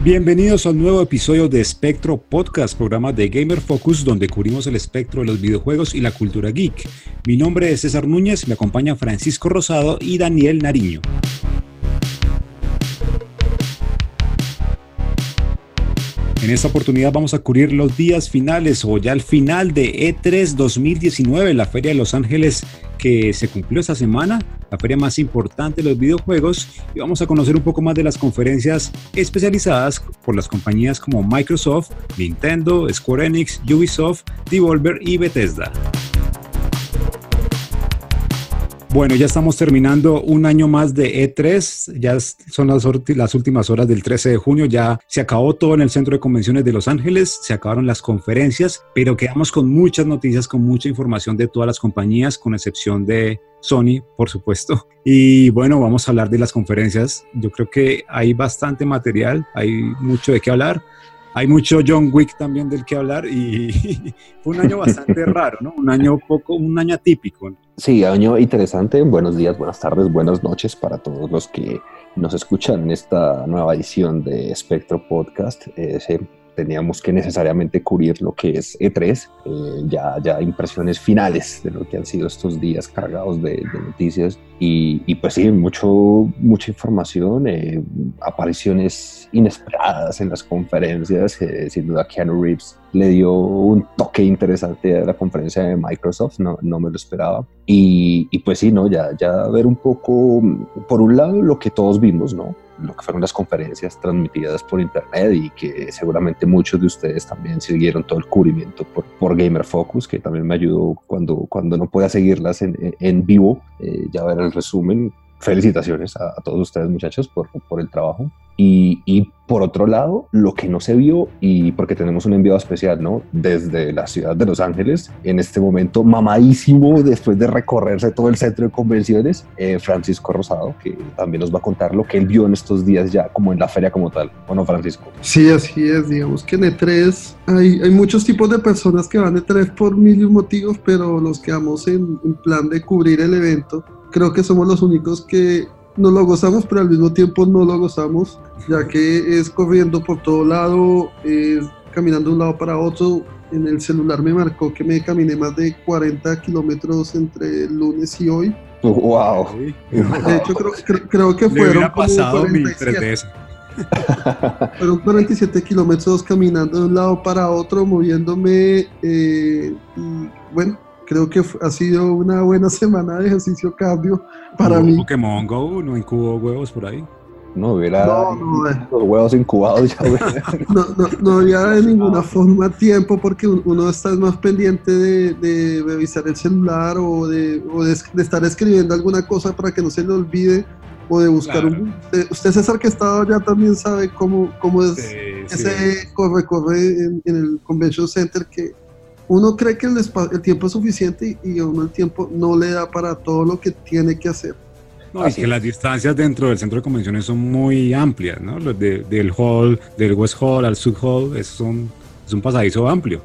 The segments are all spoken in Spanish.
Bienvenidos a un nuevo episodio de Espectro Podcast, programa de Gamer Focus, donde cubrimos el espectro de los videojuegos y la cultura geek. Mi nombre es César Núñez, me acompaña Francisco Rosado y Daniel Nariño. En esta oportunidad vamos a cubrir los días finales o ya el final de E3 2019, la Feria de Los Ángeles que se cumplió esta semana, la feria más importante de los videojuegos, y vamos a conocer un poco más de las conferencias especializadas por las compañías como Microsoft, Nintendo, Square Enix, Ubisoft, Devolver y Bethesda. Bueno, ya estamos terminando un año más de E3, ya son las, las, últimas horas del 13 de junio, ya se acabó todo en el Centro de Convenciones de Los Ángeles, se acabaron las conferencias, pero quedamos con muchas noticias, con mucha información de todas las compañías, con excepción de Sony, por supuesto. Y bueno, vamos a hablar de las conferencias. Yo creo que hay bastante material, hay mucho de qué hablar hay mucho John Wick también del que hablar y fue un año bastante raro, ¿no? Un año poco, un año atípico. Sí, año interesante. Buenos días, buenas tardes, buenas noches para todos los que nos escuchan en esta nueva edición de Spectro Podcast. Ese teníamos que necesariamente cubrir lo que es E3, eh, ya, ya impresiones finales de lo que han sido estos días cargados de, noticias y, y, pues sí, mucho, mucha información, eh, apariciones inesperadas en las conferencias, eh, sin duda Keanu Reeves le dio un toque interesante a la conferencia de Microsoft, no, no me lo esperaba. Y, y, pues sí, ¿no? Ya, ya ver un poco, por un lado, lo que todos vimos, ¿no? Lo que fueron las conferencias transmitidas por internet y que seguramente muchos de ustedes también siguieron todo el cubrimiento por, por Gamer Focus, que también me ayudó cuando, cuando no pueda seguirlas en, en vivo, eh, ya ver el resumen. Felicitaciones a, a, todos ustedes muchachos por, por el trabajo. Y, por otro lado, lo que no se vio, y porque tenemos un enviado especial, ¿no? Desde la ciudad de Los Ángeles, en este momento mamadísimo, después de recorrerse todo el centro de convenciones, eh, Francisco Rosado, que también nos va a contar lo que él vio en estos días ya, como en la feria como tal. Bueno, Francisco. Sí, así es. Digamos que en E3 hay, hay muchos tipos de personas que van a E3 por mil motivos, pero los que vamos en plan de cubrir el evento, creo que somos los únicos que no lo gozamos, pero al mismo tiempo no lo gozamos, ya que es corriendo por todo lado, es caminando de un lado para otro. En el celular me marcó que me caminé más de 40 kilómetros entre el lunes y hoy. ¡Wow! De hecho, creo, creo, creo que fueron como 47. Fueron 47 kilómetros caminando de un lado para otro, moviéndome. Eh, y bueno, creo que ha sido una buena semana de ejercicio cardio para mí. Pokémon Go no incubó huevos por ahí. No hubiera no, no, eh. los huevos incubados ya. no, no, no, había de ninguna forma tiempo porque uno está más pendiente de, de revisar el celular o, de, o de, de, estar escribiendo alguna cosa para que no se le olvide o de buscar claro. un... Usted César que ha estado ya también sabe cómo, cómo es sí, ese sí. corre-corre en, en el Convention Center que uno cree que el, el, tiempo es suficiente y, y a uno el tiempo no le da para todo lo que tiene que hacer. No, y que las distancias dentro del centro de convenciones son muy amplias, ¿no? De, del hall, del West Hall al Sud Hall, es un, es un pasadizo amplio,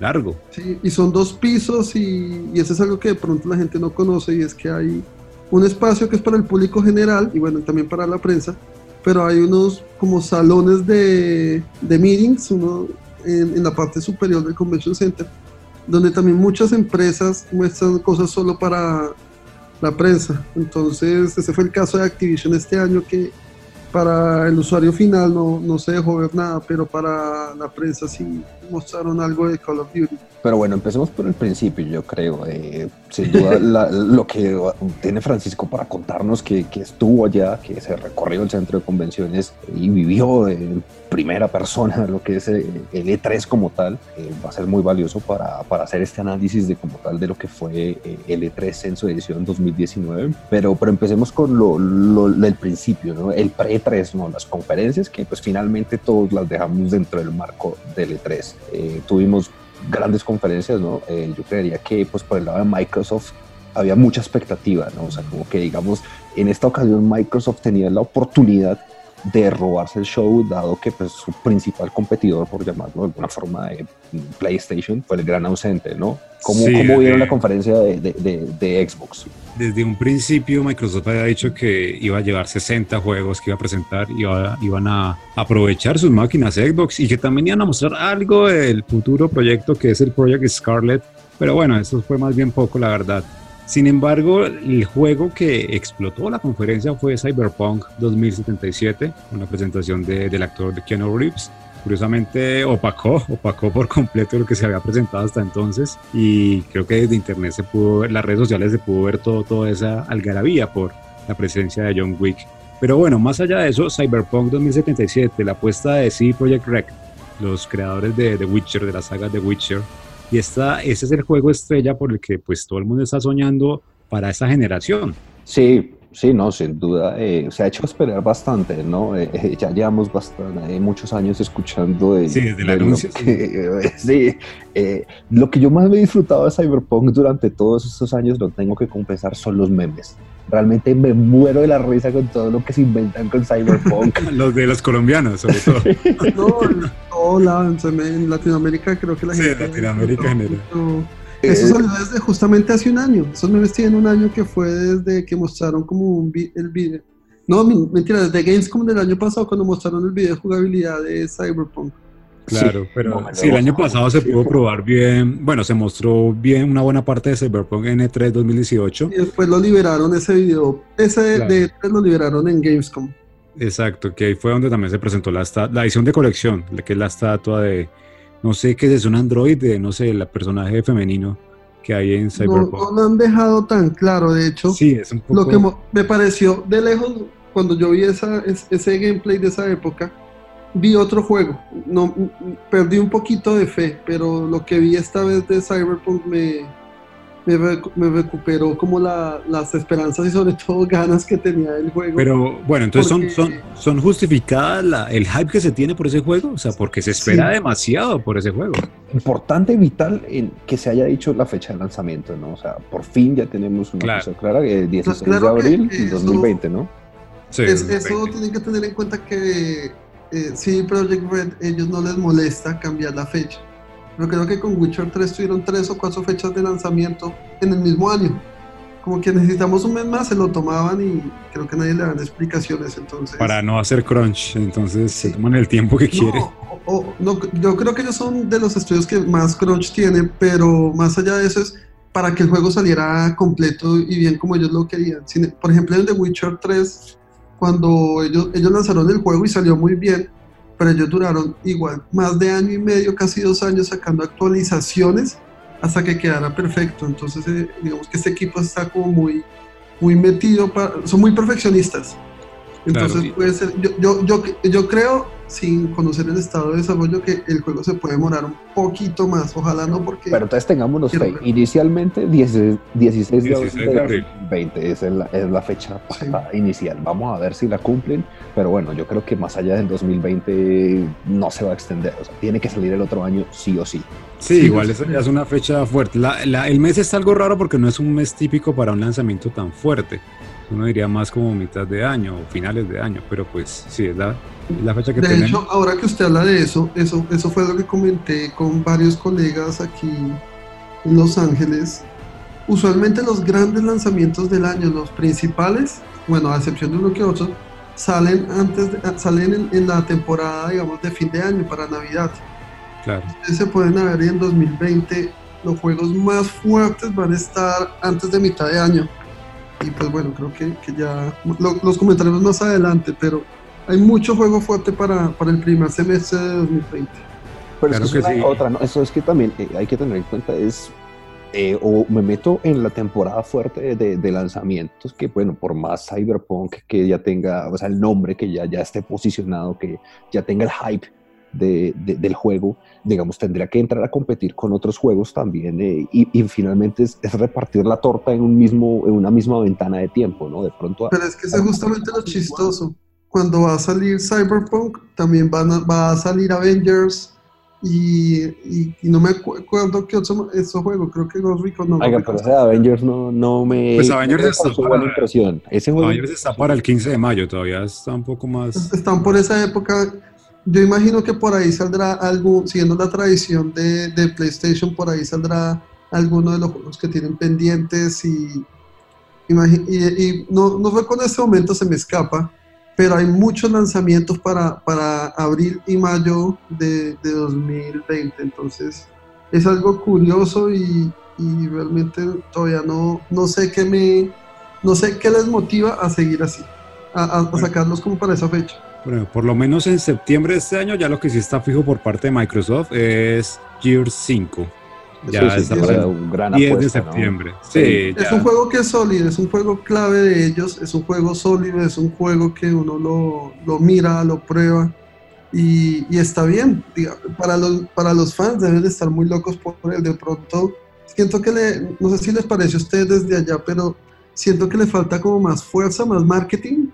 largo. Sí, y son dos pisos y, y eso es algo que de pronto la gente no conoce y es que hay un espacio que es para el público general y bueno, también para la prensa, pero hay unos como salones de, de meetings, uno en, en, la parte superior del Convention Center, donde también muchas empresas muestran cosas solo para la prensa. Entonces, ese fue el caso de Activision este año, que para el usuario final no, no se dejó ver nada, pero para la prensa sí mostraron algo de Call of Duty. Pero bueno, empecemos por el principio, yo creo. Eh, sin duda, la, lo que tiene Francisco para contarnos que, que, estuvo allá, que se recorrió el centro de convenciones y vivió en primera persona lo que es el E3 como tal, eh, va a ser muy valioso para, para, hacer este análisis de como tal de lo que fue eh, el E3 en su edición 2019. Pero, pero empecemos con lo, lo del principio, ¿no? el pre-E3, ¿no? las conferencias que pues finalmente todos las dejamos dentro del marco del E3. Eh, tuvimos grandes conferencias, ¿no? Eh, yo creería que pues por el lado de Microsoft había mucha expectativa, ¿no? O sea, como que digamos, en esta ocasión Microsoft tenía la oportunidad de robarse el show, dado que pues, su principal competidor, por llamarlo de alguna forma, de PlayStation, fue el gran ausente, ¿no? ¿Cómo, ¿cómo vieron la conferencia de, de, de, Xbox? Desde un principio Microsoft había dicho que iba a llevar 60 juegos que iba a presentar, y iban a aprovechar sus máquinas Xbox y que también iban a mostrar algo del futuro proyecto que es el Project Scarlet, pero bueno, eso fue más bien poco la verdad. Sin embargo, el juego que explotó la conferencia fue Cyberpunk 2077, con la presentación del actor de Keanu Reeves. Curiosamente opacó, opacó por completo lo que se había presentado hasta entonces y creo que desde internet se pudo ver, las redes sociales se pudo ver todo, toda esa algarabía por la presencia de John Wick. Pero bueno, más allá de eso, Cyberpunk 2077, la apuesta de CD Projekt Rec, los creadores de The Witcher, de la saga The Witcher, y esta, ese es el juego estrella por el que pues todo el mundo está soñando para esa generación. Sí, sí, no, sin duda. Eh, se ha hecho esperar bastante, ¿no? Eh, eh, ya llevamos bastante, muchos años escuchando. sí, desde el anuncio. sí, lo que yo más me he disfrutado de Cyberpunk durante todos estos años, lo tengo que confesar, son los memes. Realmente me muero de la risa con todo lo que se inventan con Cyberpunk. los de los colombianos, sobre todo. no, todo en Latinoamérica creo que la gente... Sí, Latinoamérica en general. Eh, salió desde justamente hace un año. Esos memes tienen un año que fue desde que mostraron como un el video. No, mentira, desde Gamescom del año pasado cuando mostraron el video de jugabilidad de Cyberpunk. Claro, pero sí, el año pasado se pudo probar bien, bueno, se mostró bien una buena parte de Cyberpunk N3 2018. Y después lo liberaron ese video, ese de E3 lo liberaron en Gamescom. Exacto, que ahí fue donde también se presentó la, la edición de colección, que es la estatua de, no sé qué es, un androide, no sé, el personaje femenino que hay en Cyberpunk. No, lo han dejado tan claro, de hecho. Sí, es un poco... Lo que me pareció de lejos, cuando yo vi esa, ese gameplay de esa época, vi otro juego. No, perdí un poquito de fe, pero lo que vi esta vez de Cyberpunk me, me, recuperó como las esperanzas y sobre todo ganas que tenía del juego. Pero bueno, entonces son, son, son justificadas el hype que se tiene por ese juego, o sea, porque se espera demasiado por ese juego. Importante y vital en que se haya dicho la fecha de lanzamiento, ¿no? O sea, por fin ya tenemos una cosa clara, el 16 de abril de 2020, ¿no? Sí, eso tienen que tener en cuenta que eh, sí, Project Red, ellos no les molesta cambiar la fecha. Pero creo que con Witcher 3 tuvieron tres o cuatro fechas de lanzamiento en el mismo año. Como que necesitamos un mes más, se lo tomaban y creo que nadie le dan explicaciones. entonces Para no hacer crunch, entonces se toman el tiempo que quieren. No, yo creo que ellos son de los estudios que más crunch tienen, pero más allá de eso es para que el juego saliera completo y bien como ellos lo querían. Por ejemplo, en The Witcher 3 cuando ellos, ellos lanzaron el juego y salió muy bien, pero ellos duraron igual más de año y medio, casi dos años sacando actualizaciones hasta que quedara perfecto. Entonces, eh, digamos que este equipo está como muy, muy metido, para, son muy perfeccionistas. Entonces, puede ser, yo, yo, yo, yo creo sin conocer el estado de desarrollo que el juego se puede demorar un poquito más, ojalá no porque... Pero entonces tengámonos fe, inicialmente 16, 16 de, 16 de abril. 20 es la, es la fecha inicial, vamos a ver si la cumplen, pero bueno, yo creo que más allá del 2020 no se va a extender, o sea, tiene que salir el otro año sí o sí. Sí, igual es una fecha fuerte. La, el mes está algo raro porque no es un mes típico para un lanzamiento tan fuerte uno diría más como mitad de año o finales de año, pero pues sí, es la, la fecha que de hecho, ahora que usted habla de eso, eso, eso fue lo que comenté con varios colegas aquí en Los Ángeles. Usualmente los grandes lanzamientos del año, los principales, bueno, a excepción de uno que otro, salen antes salen en, la temporada, digamos, de fin de año para Navidad. Claro. Ustedes se pueden ver en 2020 los juegos más fuertes van a estar antes de mitad de año. Y pues bueno, creo que, que ya los comentaremos más adelante, pero hay mucho juego fuerte para, para el primer semestre de 2020. Pero eso es sí. otra, ¿no? Eso es que también eh, hay que tener en cuenta es eh, o me meto en la temporada fuerte de, de, lanzamientos, que bueno, por más Cyberpunk que ya tenga, o sea, el nombre que ya, ya esté posicionado, que ya tenga el hype de, del juego, digamos, tendría que entrar a competir con otros juegos también eh, y, y, finalmente es, es, repartir la torta en, un mismo, en una misma ventana de tiempo, ¿no? De pronto... Pero es que eso es justamente lo chistoso cuando va a salir Cyberpunk, también van va a salir Avengers, Y, y, no me acuerdo qué otro eso juego, creo que Ghost Recon no. Oiga, pero ese Avengers no, no me. Pues Avengers está para, impresión. Ese. Avengers está para el 15 de mayo, todavía está un poco más. Están por esa época. Yo imagino que por ahí saldrá algo, siguiendo la tradición de, de PlayStation, por ahí saldrá alguno de los juegos que tienen pendientes y, y, y no, no fue con este momento, se me escapa, pero hay muchos lanzamientos para, para abril y mayo de, de 2020, entonces es algo curioso y, y, realmente todavía no, no sé qué me no sé qué les motiva a seguir así, a, a sacarlos como para esa fecha. Bueno, por lo menos en septiembre de este año ya lo que sí está fijo por parte de Microsoft es Gears 5. Ya está para un gran 10 de septiembre. Sí, es un juego que es sólido, es un juego clave de ellos, es un juego sólido, es un juego que uno lo, lo mira, lo prueba y, y está bien. Para los, para los fans deben de estar muy locos por él. De pronto, siento que le, no sé si les parece a ustedes desde allá, pero siento que le falta como más fuerza, más marketing.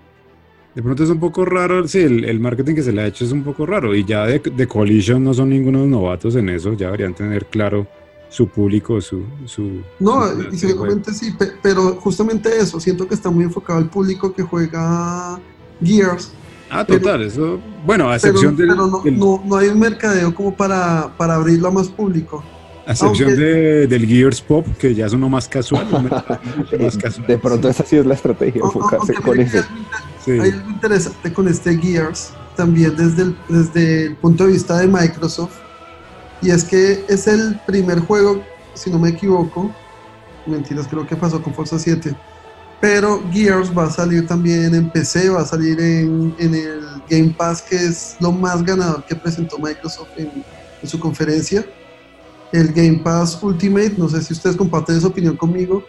De pronto es un poco raro, sí, el, el marketing que se le ha hecho es un poco raro y ya de, de Coalition no son ningunos novatos en eso, ya deberían tener claro su público, su... su no, y seguramente sí, pero justamente eso, siento que está muy enfocado al público que juega Gears. Ah, total, eso, bueno, a excepción de... Pero no, no, hay un mercadeo como para, para abrirlo a más público. A excepción de, del Gears Pop, que ya es uno más casual. más casual de pronto esa sí es la estrategia, enfocarse con eso. Hay algo interesante con este Gears, también desde el, desde el punto de vista de Microsoft, y es que es el primer juego, si no me equivoco, mentiras, creo que pasó con Forza 7, pero Gears va a salir también en PC, va a salir en, en el Game Pass, que es lo más ganador que presentó Microsoft en, su conferencia. El Game Pass Ultimate, no sé si ustedes comparten esa opinión conmigo,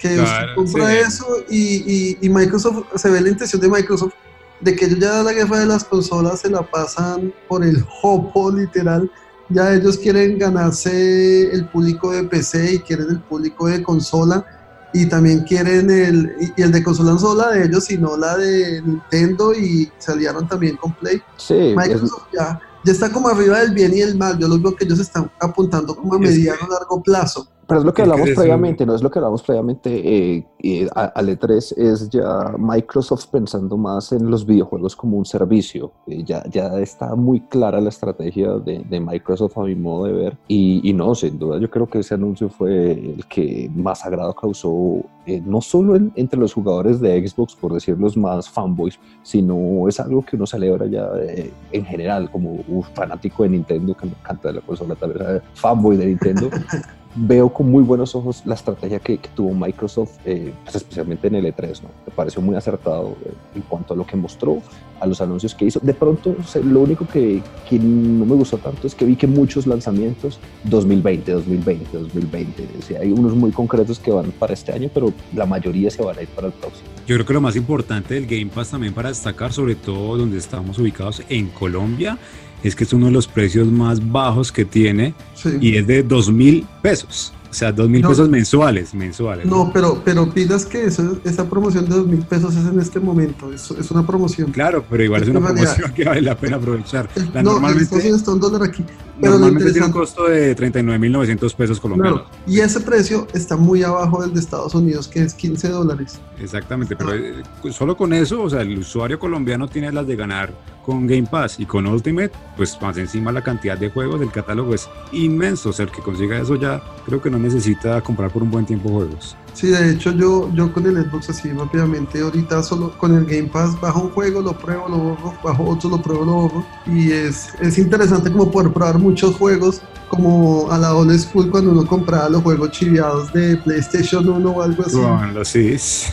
que usted compra eso y, y, y, Microsoft, se ve la intención de Microsoft de que ellos ya la guerra de las consolas se la pasan por el hopo literal ya ellos quieren ganarse el público de PC y quieren el público de consola y también quieren el, y el de consola no solo la de ellos, sino la de Nintendo y salieron también con Play. Sí, Microsoft ya, ya está como arriba del bien y el mal, yo los veo que ellos están apuntando como a mediano largo plazo. Pero es lo que hablamos previamente, no es lo que hablamos previamente eh, eh, al E3, es ya Microsoft pensando más en los videojuegos como un servicio. Eh, ya, ya está muy clara la estrategia de, de Microsoft a mi modo de ver. Y, y, no, sin duda, yo creo que ese anuncio fue el que más agrado causó, eh, no solo entre los jugadores de Xbox, por decir los más fanboys, sino es algo que uno celebra ya eh, en general, como un fanático de Nintendo que me encanta la consola, tal vez fanboy de Nintendo. veo con muy buenos ojos la estrategia que, tuvo Microsoft, eh, pues especialmente en el E3, ¿no? Me pareció muy acertado eh, en cuanto a lo que mostró, a los anuncios que hizo. De pronto, lo único que, que, no me gustó tanto es que vi que muchos lanzamientos 2020, 2020, 2020. O hay unos muy concretos que van para este año, pero la mayoría se van a ir para el próximo. Yo creo que lo más importante del Game Pass también para destacar, sobre todo donde estamos ubicados en Colombia, es que es uno de los precios más bajos que tiene y es de dos mil pesos. O sea, dos mil pesos mensuales, mensuales. No, pero, pero pidas que esa promoción de dos mil pesos es en este momento, es, es una promoción. Claro, pero igual es, una promoción que vale la pena aprovechar. La no, normalmente está un dólar aquí. Pero normalmente tiene un costo de 39.900 pesos colombianos. y ese precio está muy abajo del de Estados Unidos, que es 15 dólares. Exactamente, pero eh, solo con eso, o sea, el usuario colombiano tiene las de ganar con Game Pass y con Ultimate, pues más encima la cantidad de juegos, del catálogo es inmenso, o sea, el que consiga eso ya creo que no necesita comprar por un buen tiempo juegos. Sí, de hecho yo, yo con el Xbox así rápidamente, ahorita solo con el Game Pass bajo un juego, lo pruebo, lo borro, bajo otro, lo pruebo, lo borro. Y es, es interesante como poder probar muchos juegos, como a la old school cuando uno compraba los juegos chiviados de PlayStation 1 o algo así. Los CDs.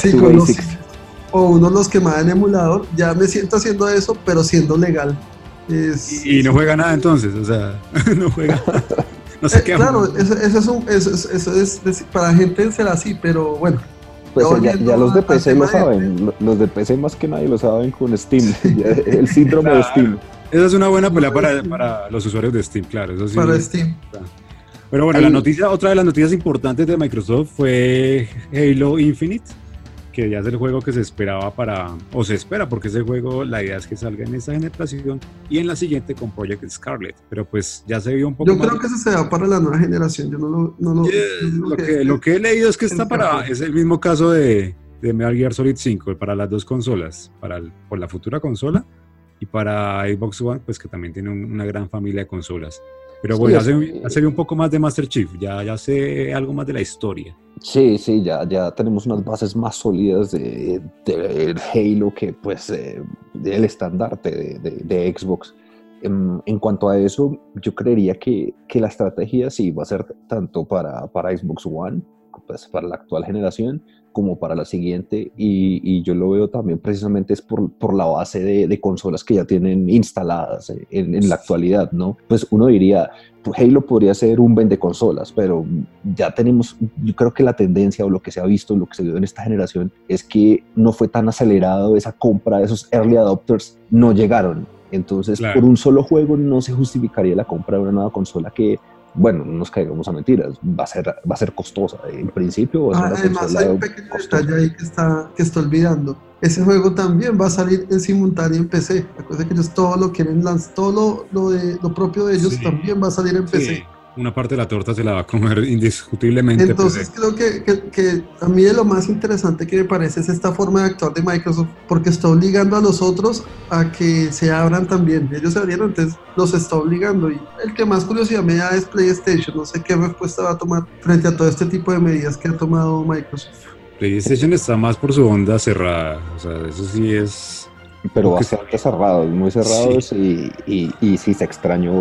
sí, con los O uno los quemaba en emulador. Ya me siento haciendo eso, pero siendo legal. y, y no juega nada entonces, o sea, no juega. No sé eh, Claro, eso, es un, eso, eso es, para gente será así, pero bueno. Pues ya, ya, los de PC lo saben, los de PC más que nadie lo saben con Steam, el síndrome de Steam. Esa es una buena pelea para, para, los usuarios de Steam, claro. Eso sí, para Steam. Pero bueno, la noticia, otra de las noticias importantes de Microsoft fue Halo Infinite que ya es el juego que se esperaba para, o se espera, porque ese juego, la idea es que salga en esta generación y en la siguiente con Project Scarlet, pero pues ya se vio un poco Yo creo que ese se da para la nueva generación, yo no lo... No lo, lo, que, lo que he leído es que está para, es el mismo caso de, de Metal Gear Solid 5 para las dos consolas, para por la futura consola y para Xbox One, pues que también tiene una gran familia de consolas. Pero bueno, se, ve un poco más de Master Chief, ya, ya sé algo más de la historia. Sí, sí, ya, ya tenemos unas bases más sólidas de, de Halo que pues eh, el estandarte de, de, Xbox. En, en, cuanto a eso, yo creería que, que, la estrategia sí va a ser tanto para, para Xbox One, pues para la actual generación, como para la siguiente y, yo lo veo también precisamente es por, por la base de, consolas que ya tienen instaladas en, en, la actualidad, ¿no? Pues uno diría, Halo podría ser un vende consolas, pero ya tenemos, yo creo que la tendencia o lo que se ha visto, lo que se vio en esta generación es que no fue tan acelerado esa compra, esos early adopters no llegaron. Entonces, por un solo juego no se justificaría la compra de una nueva consola que bueno, no nos caigamos a mentiras, va a ser, va a ser costosa. En principio, va a ser Además, hay un pequeño detalle ahí que está, que está olvidando. Ese juego también va a salir en simultáneo en PC. Acuérdense que ellos todo lo quieren lanzar, todo lo, de, lo propio de ellos también va a salir en PC una parte de la torta se la va a comer indiscutiblemente. Pues, Entonces creo que, que, a mí de lo más interesante que me parece es esta forma de actuar de Microsoft, porque está obligando a los otros a que se abran también. Ellos se abrieron, entonces los está obligando. Y el que más curiosidad me da es PlayStation. No sé qué respuesta va a tomar frente a todo este tipo de medidas que ha tomado Microsoft. PlayStation está más por su onda cerrada. O sea, eso sí es pero bastante cerrados, muy cerrados y, y, y, sí se extrañó,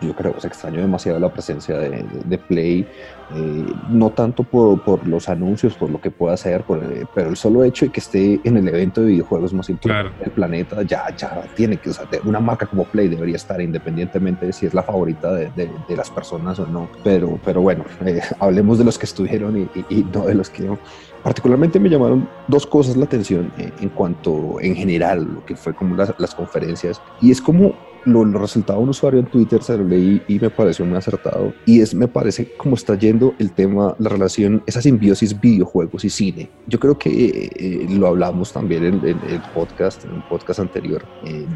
yo creo que se extrañó demasiado la presencia de, de Play, eh, no tanto por, por, los anuncios, por lo que pueda hacer, pero el solo hecho de que esté en el evento de videojuegos más importante del planeta, ya, ya tiene que, o sea, una marca como Play debería estar independientemente de si es la favorita de, de, las personas o no, pero, pero bueno, eh, hablemos de los que estuvieron y, y no de los que no. Particularmente me llamaron dos cosas la atención eh, en cuanto en general lo que fue como las, las conferencias y es como lo, lo, resultaba un usuario en Twitter, se lo leí y me pareció muy acertado. Y es, me parece como está yendo el tema, la relación, esa simbiosis videojuegos y cine. Yo creo que eh, eh, lo hablamos también en, el podcast, en un podcast anterior.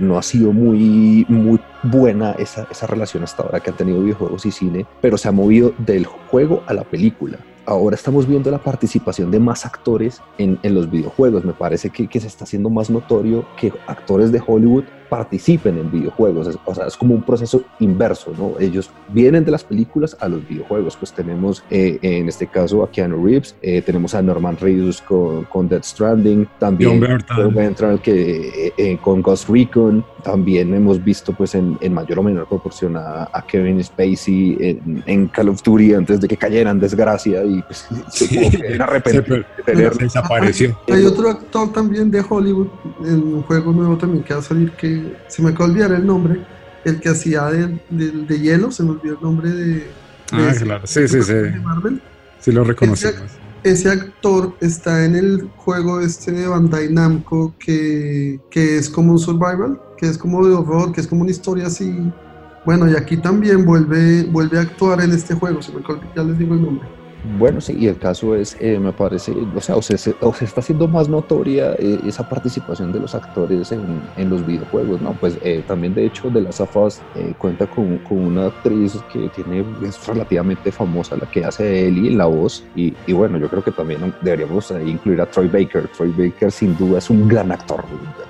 no ha sido muy, muy buena esa, esa relación hasta ahora que han tenido videojuegos y cine, pero se ha movido del juego a la película ahora estamos viendo la participación de más actores en, los videojuegos. Me parece que, que, se está haciendo más notorio que actores de Hollywood participen en videojuegos. o sea, es como un proceso inverso, ¿no? Ellos vienen de las películas a los videojuegos. Pues tenemos eh, en este caso a Keanu Reeves, eh, tenemos a Norman Reedus con, con Death Stranding, también John Bertrand que, eh, con Ghost Recon, también hemos visto pues en, en mayor o menor proporción a, Kevin Spacey en, en, Call of Duty antes de que cayera en desgracia y pues sí, se, desapareció. Hay otro actor también de Hollywood en un juego nuevo también que va a salir que se me acaba de olvidar el nombre, el que hacía de, de, hielo, se me olvidó el nombre de... ah, claro, sí, sí, sí. Marvel. Sí, lo reconocemos. Ese, actor está en el juego este de Bandai Namco que, que es como un survival, que es como de horror, que es como una historia así. Bueno, y aquí también vuelve, vuelve a actuar en este juego, se me ya les digo el nombre. Bueno, sí, y el caso es, eh, me parece, o sea, o se, está haciendo más notoria eh, esa participación de los actores en, en los videojuegos, ¿no? Pues eh, también, de hecho, de las AFAS cuenta con, con, una actriz que tiene, es relativamente famosa, la que hace Ellie en la voz, y, y bueno, yo creo que también deberíamos incluir a Troy Baker. Troy Baker, sin duda, es un gran actor.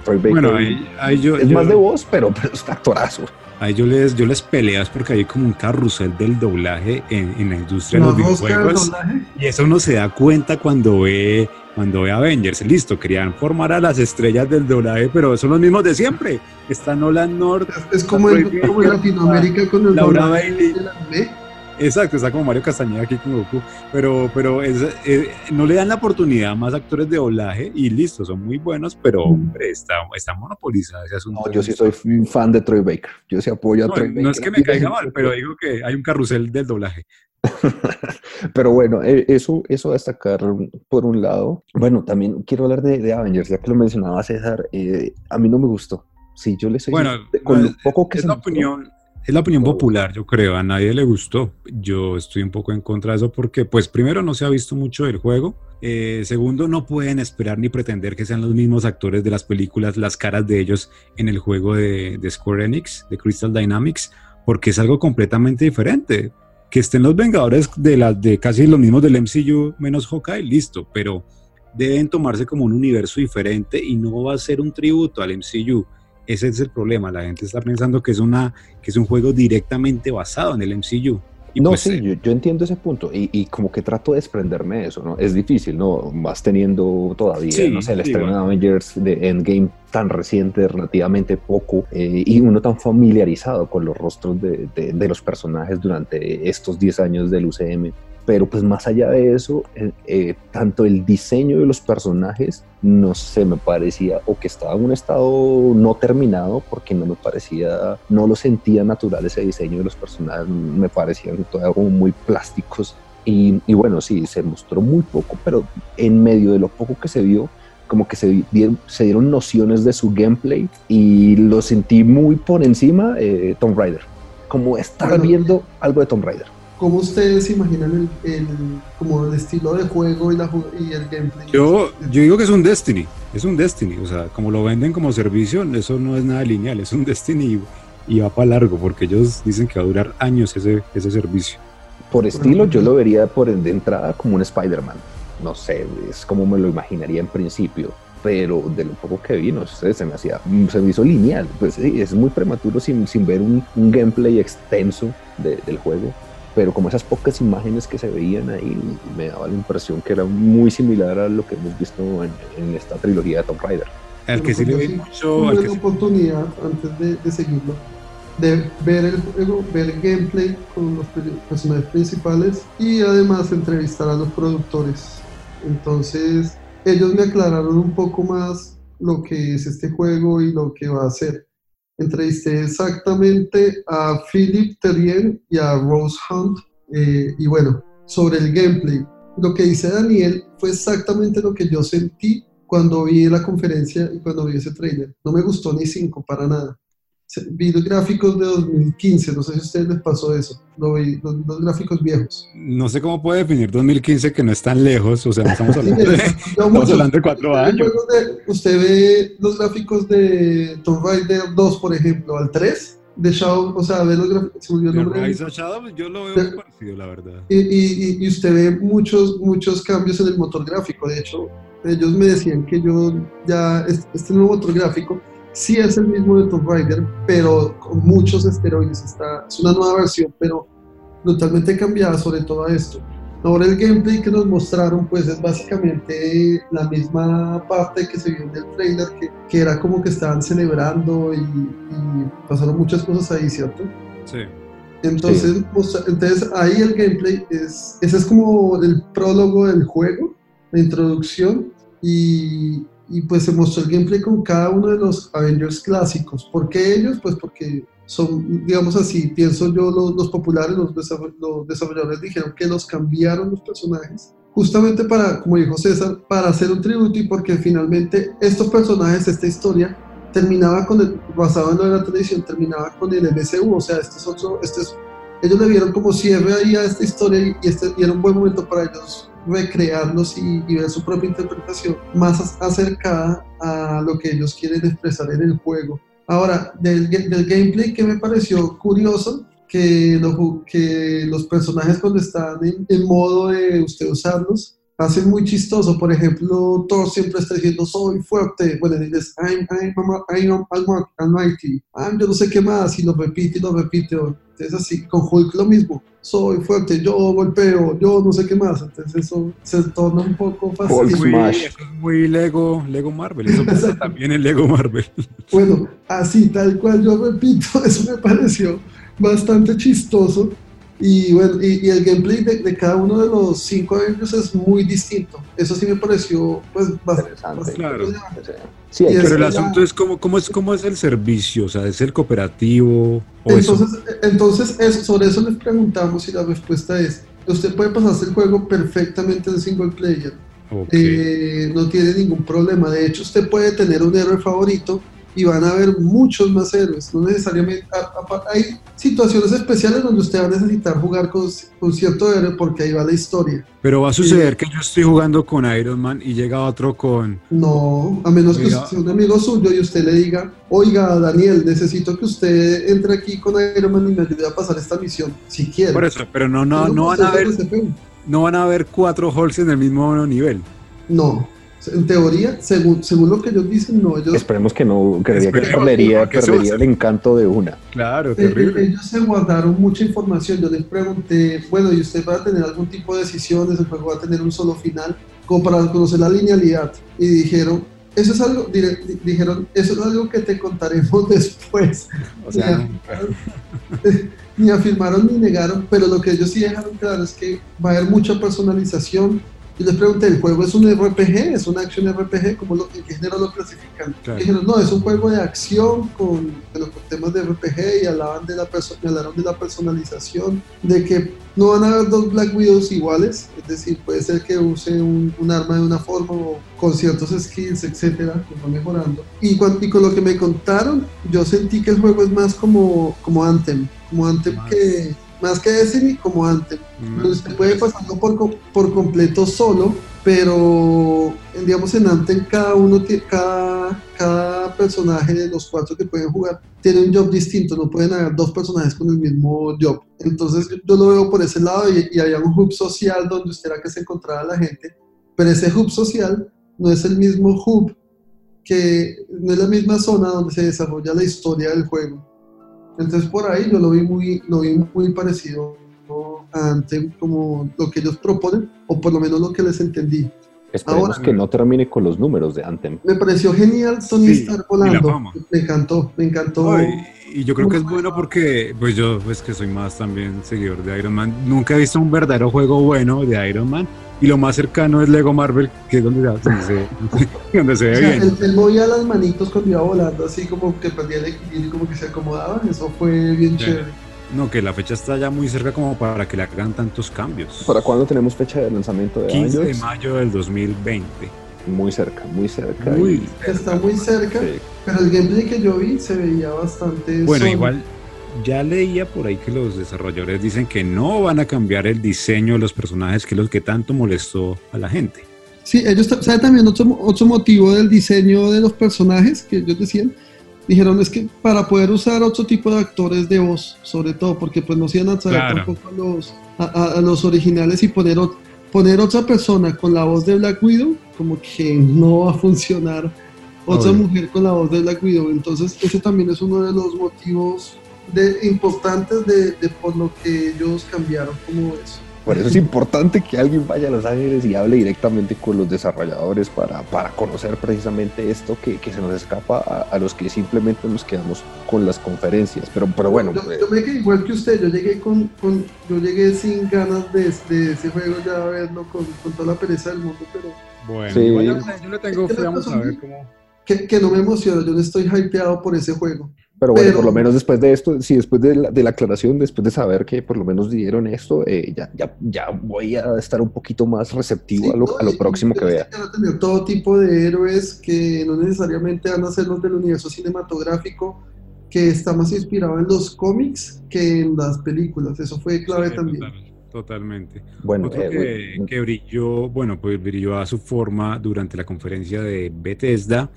Troy Baker bueno, ahí, yo, es más de voz, pero, pero es un actorazo. Yo les, yo les peleas porque hay como un carrusel del doblaje en, en la industria de los videojuegos. Y eso uno se da cuenta cuando ve, cuando ve Avengers. Listo, querían formar a las estrellas del doblaje, pero son los mismos de siempre. Está Nolan North. Es, como, en, Latinoamérica con el Laura Bailey. Exacto, está como Mario Castañeda aquí con Goku, pero, pero eh, no le dan la oportunidad a más actores de doblaje y listo, son muy buenos, pero hombre, está, está monopolizado ese asunto. No, yo sí soy fan de Troy Baker, yo sí apoyo a Troy Baker. No es que me caiga mal, pero digo que hay un carrusel del doblaje. pero bueno, eh, eso, eso a destacar por un lado. Bueno, también quiero hablar de, Avengers, ya que lo mencionaba César, eh, a mí no me gustó. Sí, yo le soy... Bueno, con lo poco que es la opinión Es la opinión popular, yo creo. A nadie le gustó. Yo estoy un poco en contra de eso porque, pues, primero, no se ha visto mucho del juego. Eh, segundo, no pueden esperar ni pretender que sean los mismos actores de las películas, las caras de ellos en el juego de, Square Enix, de Crystal Dynamics, porque es algo completamente diferente. Que estén los Vengadores de, las de casi los mismos del MCU menos Hawkeye, listo, pero deben tomarse como un universo diferente y no va a ser un tributo al MCU ese es el problema. La gente está pensando que es, una, que es un juego directamente basado en el MCU. no, pues, sí, eh, yo, entiendo ese punto y, como que trato de desprenderme de eso, ¿no? Es difícil, ¿no? Vas teniendo todavía, no sé, el estreno de Avengers de Endgame tan reciente, relativamente poco, eh, y uno tan familiarizado con los rostros de, de los personajes durante estos 10 años del UCM pero pues más allá de eso, eh, eh, tanto el diseño de los personajes, no sé, me parecía o que estaba en un estado no terminado, porque no me parecía, no lo sentía natural ese diseño de los personajes, me parecían todavía como muy plásticos. Y, y bueno, sí, se mostró muy poco, pero en medio de lo poco que se vio, como que se dieron, se dieron nociones de su gameplay y lo sentí muy por encima eh, Tomb Raider, como estar viendo algo de Tomb Raider. ¿Cómo ustedes imaginan el, como el estilo de juego y, la, y el gameplay? Yo, yo digo que es un Destiny, es un Destiny, o sea, como lo venden como servicio, eso no es nada lineal, es un Destiny y, va para largo, porque ellos dicen que va a durar años ese, ese servicio. Por estilo, yo lo vería por de entrada como un Spider-Man, no sé, es como me lo imaginaría en principio pero de lo poco que vi, no sé, se me hacía, se me hizo lineal, pues sí, es muy prematuro sin, sin ver un, un gameplay extenso del juego pero como esas pocas imágenes que se veían ahí, me daba la impresión que era muy similar a lo que hemos visto en, esta trilogía de Tomb Raider. El que sí le vi mucho. Tuve la oportunidad, antes de, de, seguirlo, de ver el juego, ver el gameplay con los personajes principales y además entrevistar a los productores. Entonces, ellos me aclararon un poco más lo que es este juego y lo que va a hacer entrevisté exactamente a Philip Terrien y a Rose Hunt. Eh, y bueno, sobre el gameplay, lo que dice Daniel fue exactamente lo que yo sentí cuando vi la conferencia y cuando vi ese trailer. No me gustó ni cinco para nada los gráficos de 2015, no sé si a ustedes les pasó eso, lo vi, los, gráficos viejos. No sé cómo puede definir 2015 que no es tan lejos, o sea, estamos hablando de, estamos hablando de cuatro años. usted ve los gráficos de Tomb Raider 2, por ejemplo, al 3, de Shadow, o sea, ve los gráficos, se Shadow, yo lo veo muy parecido, la verdad. Y, y, y, usted ve muchos, muchos cambios en el motor gráfico, de hecho, ellos me decían que yo ya, este nuevo motor gráfico, sí es el mismo de Tomb Raider, pero con muchos esteroides. Está, es una nueva versión, pero totalmente cambiada sobre todo esto. Ahora el gameplay que nos mostraron pues es básicamente la misma parte que se vio en el trailer, que, que era como que estaban celebrando y, pasaron muchas cosas ahí, ¿cierto? Sí. Entonces, entonces ahí el gameplay es, ese es como el prólogo del juego, la introducción, y, y pues se mostró el gameplay con cada uno de los Avengers clásicos. ¿Por qué ellos? Pues porque son, digamos así, pienso yo, los, populares, los, desarrolladores dijeron que los cambiaron los personajes, justamente para, como dijo César, para hacer un tributo y porque finalmente estos personajes, esta historia, terminaba con el, basado en lo de la televisión, terminaba con el MCU, o sea, este es otro, este es, ellos le vieron como cierre ahí a esta historia y, este, y era un buen momento para ellos recrearlos y, ver su propia interpretación más acercada a lo que ellos quieren expresar en el juego. Ahora, del, del gameplay que me pareció curioso, que, que los personajes cuando están en, modo de usted usarlos, hacen muy chistoso. Por ejemplo, Thor siempre está diciendo soy fuerte. Bueno, en inglés, I'm, I'm, I'm, I'm almighty. I'm, yo no sé qué más. Y lo repite y lo repite. Entonces, así, con Hulk lo mismo. Soy fuerte, yo golpeo, yo no sé qué más. Entonces, eso se torna un poco fácil. Muy, muy Lego, Lego Marvel. Eso pasa también en Lego Marvel. Bueno, así, tal cual yo repito, eso me pareció bastante chistoso. Y bueno, y, el gameplay de, cada uno de los cinco Avengers es muy distinto. Eso sí me pareció pues bastante. claro. Sí, pero el asunto es cómo, cómo es cómo es el servicio, o sea, es el cooperativo. entonces, entonces eso, sobre eso les preguntamos y la respuesta es, usted puede pasarse el juego perfectamente en single player. Eh, no tiene ningún problema. De hecho, usted puede tener un héroe favorito y van a haber muchos más héroes. No necesariamente. hay situaciones especiales donde usted va a necesitar jugar con, con, cierto héroe porque ahí va la historia. Pero va a suceder que yo estoy jugando con Iron Man y llega otro con. No, a menos que sea un amigo suyo y usted le diga, oiga, Daniel, necesito que usted entre aquí con Iron Man y me ayude a pasar esta misión, si quiere. Por eso, pero no, no, no, van a ver. No van a haber cuatro Hulks en el mismo nivel. No, en teoría, según, según lo que ellos dicen, no. Ellos, Esperemos que no, creería que perdería, perdería el encanto de una. Claro, eh, terrible. Ellos se guardaron mucha información. Yo les pregunté, bueno, ¿y usted va a tener algún tipo de decisiones? ¿El juego va a tener un solo final? Como para conocer la linealidad. Y dijeron, eso es algo, dijeron, eso es algo que te contaremos después. O sea, ni afirmaron ni negaron, pero lo que ellos sí dejaron claro es que va a haber mucha personalización y les pregunté, ¿el juego es un RPG? ¿Es una acción RPG? ¿Cómo lo, ¿En qué género lo clasifican? dijeron, no, es un juego de acción con, con temas de RPG y hablaban de la, hablaron de la personalización, de que no van a haber dos Black Widows iguales, es decir, puede ser que use un, un arma de una forma o con ciertos skills, etcétera, que va mejorando. Y, y, con lo que me contaron, yo sentí que el juego es más como, como Anthem, como Anthem que más que Destiny como antes. Mm. se puede pasarlo por, por completo solo, pero digamos en Anthem cada uno, cada, cada personaje de los cuatro que pueden jugar tiene un job distinto, no pueden haber dos personajes con el mismo job. Entonces yo lo veo por ese lado y, y había un hub social donde usted era que se encontraba la gente, pero ese hub social no es el mismo hub que no es la misma zona donde se desarrolla la historia del juego. Entonces por ahí yo lo vi muy, lo vi muy parecido a Anthem como lo que ellos proponen, o por lo menos lo que les entendí. Esperemos que no termine con los números de Anthem. Me pareció genial Tony estar volando. Me encantó, me encantó. y yo creo que es bueno porque, pues yo, pues que soy más también seguidor de Iron Man, nunca he visto un verdadero juego bueno de Iron Man y lo más cercano es Lego Marvel, que es donde, se, donde se ve bien. Él, movía las manitos cuando iba volando, así como que perdía el equilibrio y como que se acomodaba, eso fue bien chévere. No, que la fecha está ya muy cerca como para que le hagan tantos cambios. ¿Para cuándo tenemos fecha de lanzamiento de 15 de mayo del 2020. Muy cerca, muy cerca. Muy Está muy cerca, pero el gameplay que yo vi se veía bastante... Bueno, igual ya leía por ahí que los desarrolladores dicen que no van a cambiar el diseño de los personajes, que es lo que tanto molestó a la gente. Sí, ellos saben también otro, otro motivo del diseño de los personajes que ellos decían. Dijeron es que para poder usar otro tipo de actores de voz, sobre todo, porque pues no se iban a traer tampoco a los, a, los originales y poner, poner otra persona con la voz de Black Widow, como que no va a funcionar otra mujer con la voz de Black Widow. Entonces, ese también es uno de los motivos de, importantes de, de, por lo que ellos cambiaron como eso. Por eso es importante que alguien vaya a Los Ángeles y hable directamente con los desarrolladores para, para conocer precisamente esto que, que se nos escapa a, los que simplemente nos quedamos con las conferencias. Pero, pero bueno. Yo, yo me quedé igual que usted, yo llegué con, con yo llegué sin ganas de, de, ese juego ya a verlo con, con, toda la pereza del mundo, pero. Bueno, sí. yo, yo le tengo fe, vamos a ver cómo. Que, que no me emociona, yo no estoy hypeado por ese juego. Pero bueno, por lo menos después de esto, sí, después de la, de la, aclaración, después de saber que por lo menos dieron esto, eh, ya, ya, ya voy a estar un poquito más receptivo a, lo, a, lo, próximo que vea. Van a tener todo tipo de héroes que no necesariamente van a ser los del universo cinematográfico, que está más inspirado en los cómics que en las películas. Eso fue clave también. Totalmente. Bueno, Otro eh, que, que, brilló, bueno, pues brilló a su forma durante la conferencia de Bethesda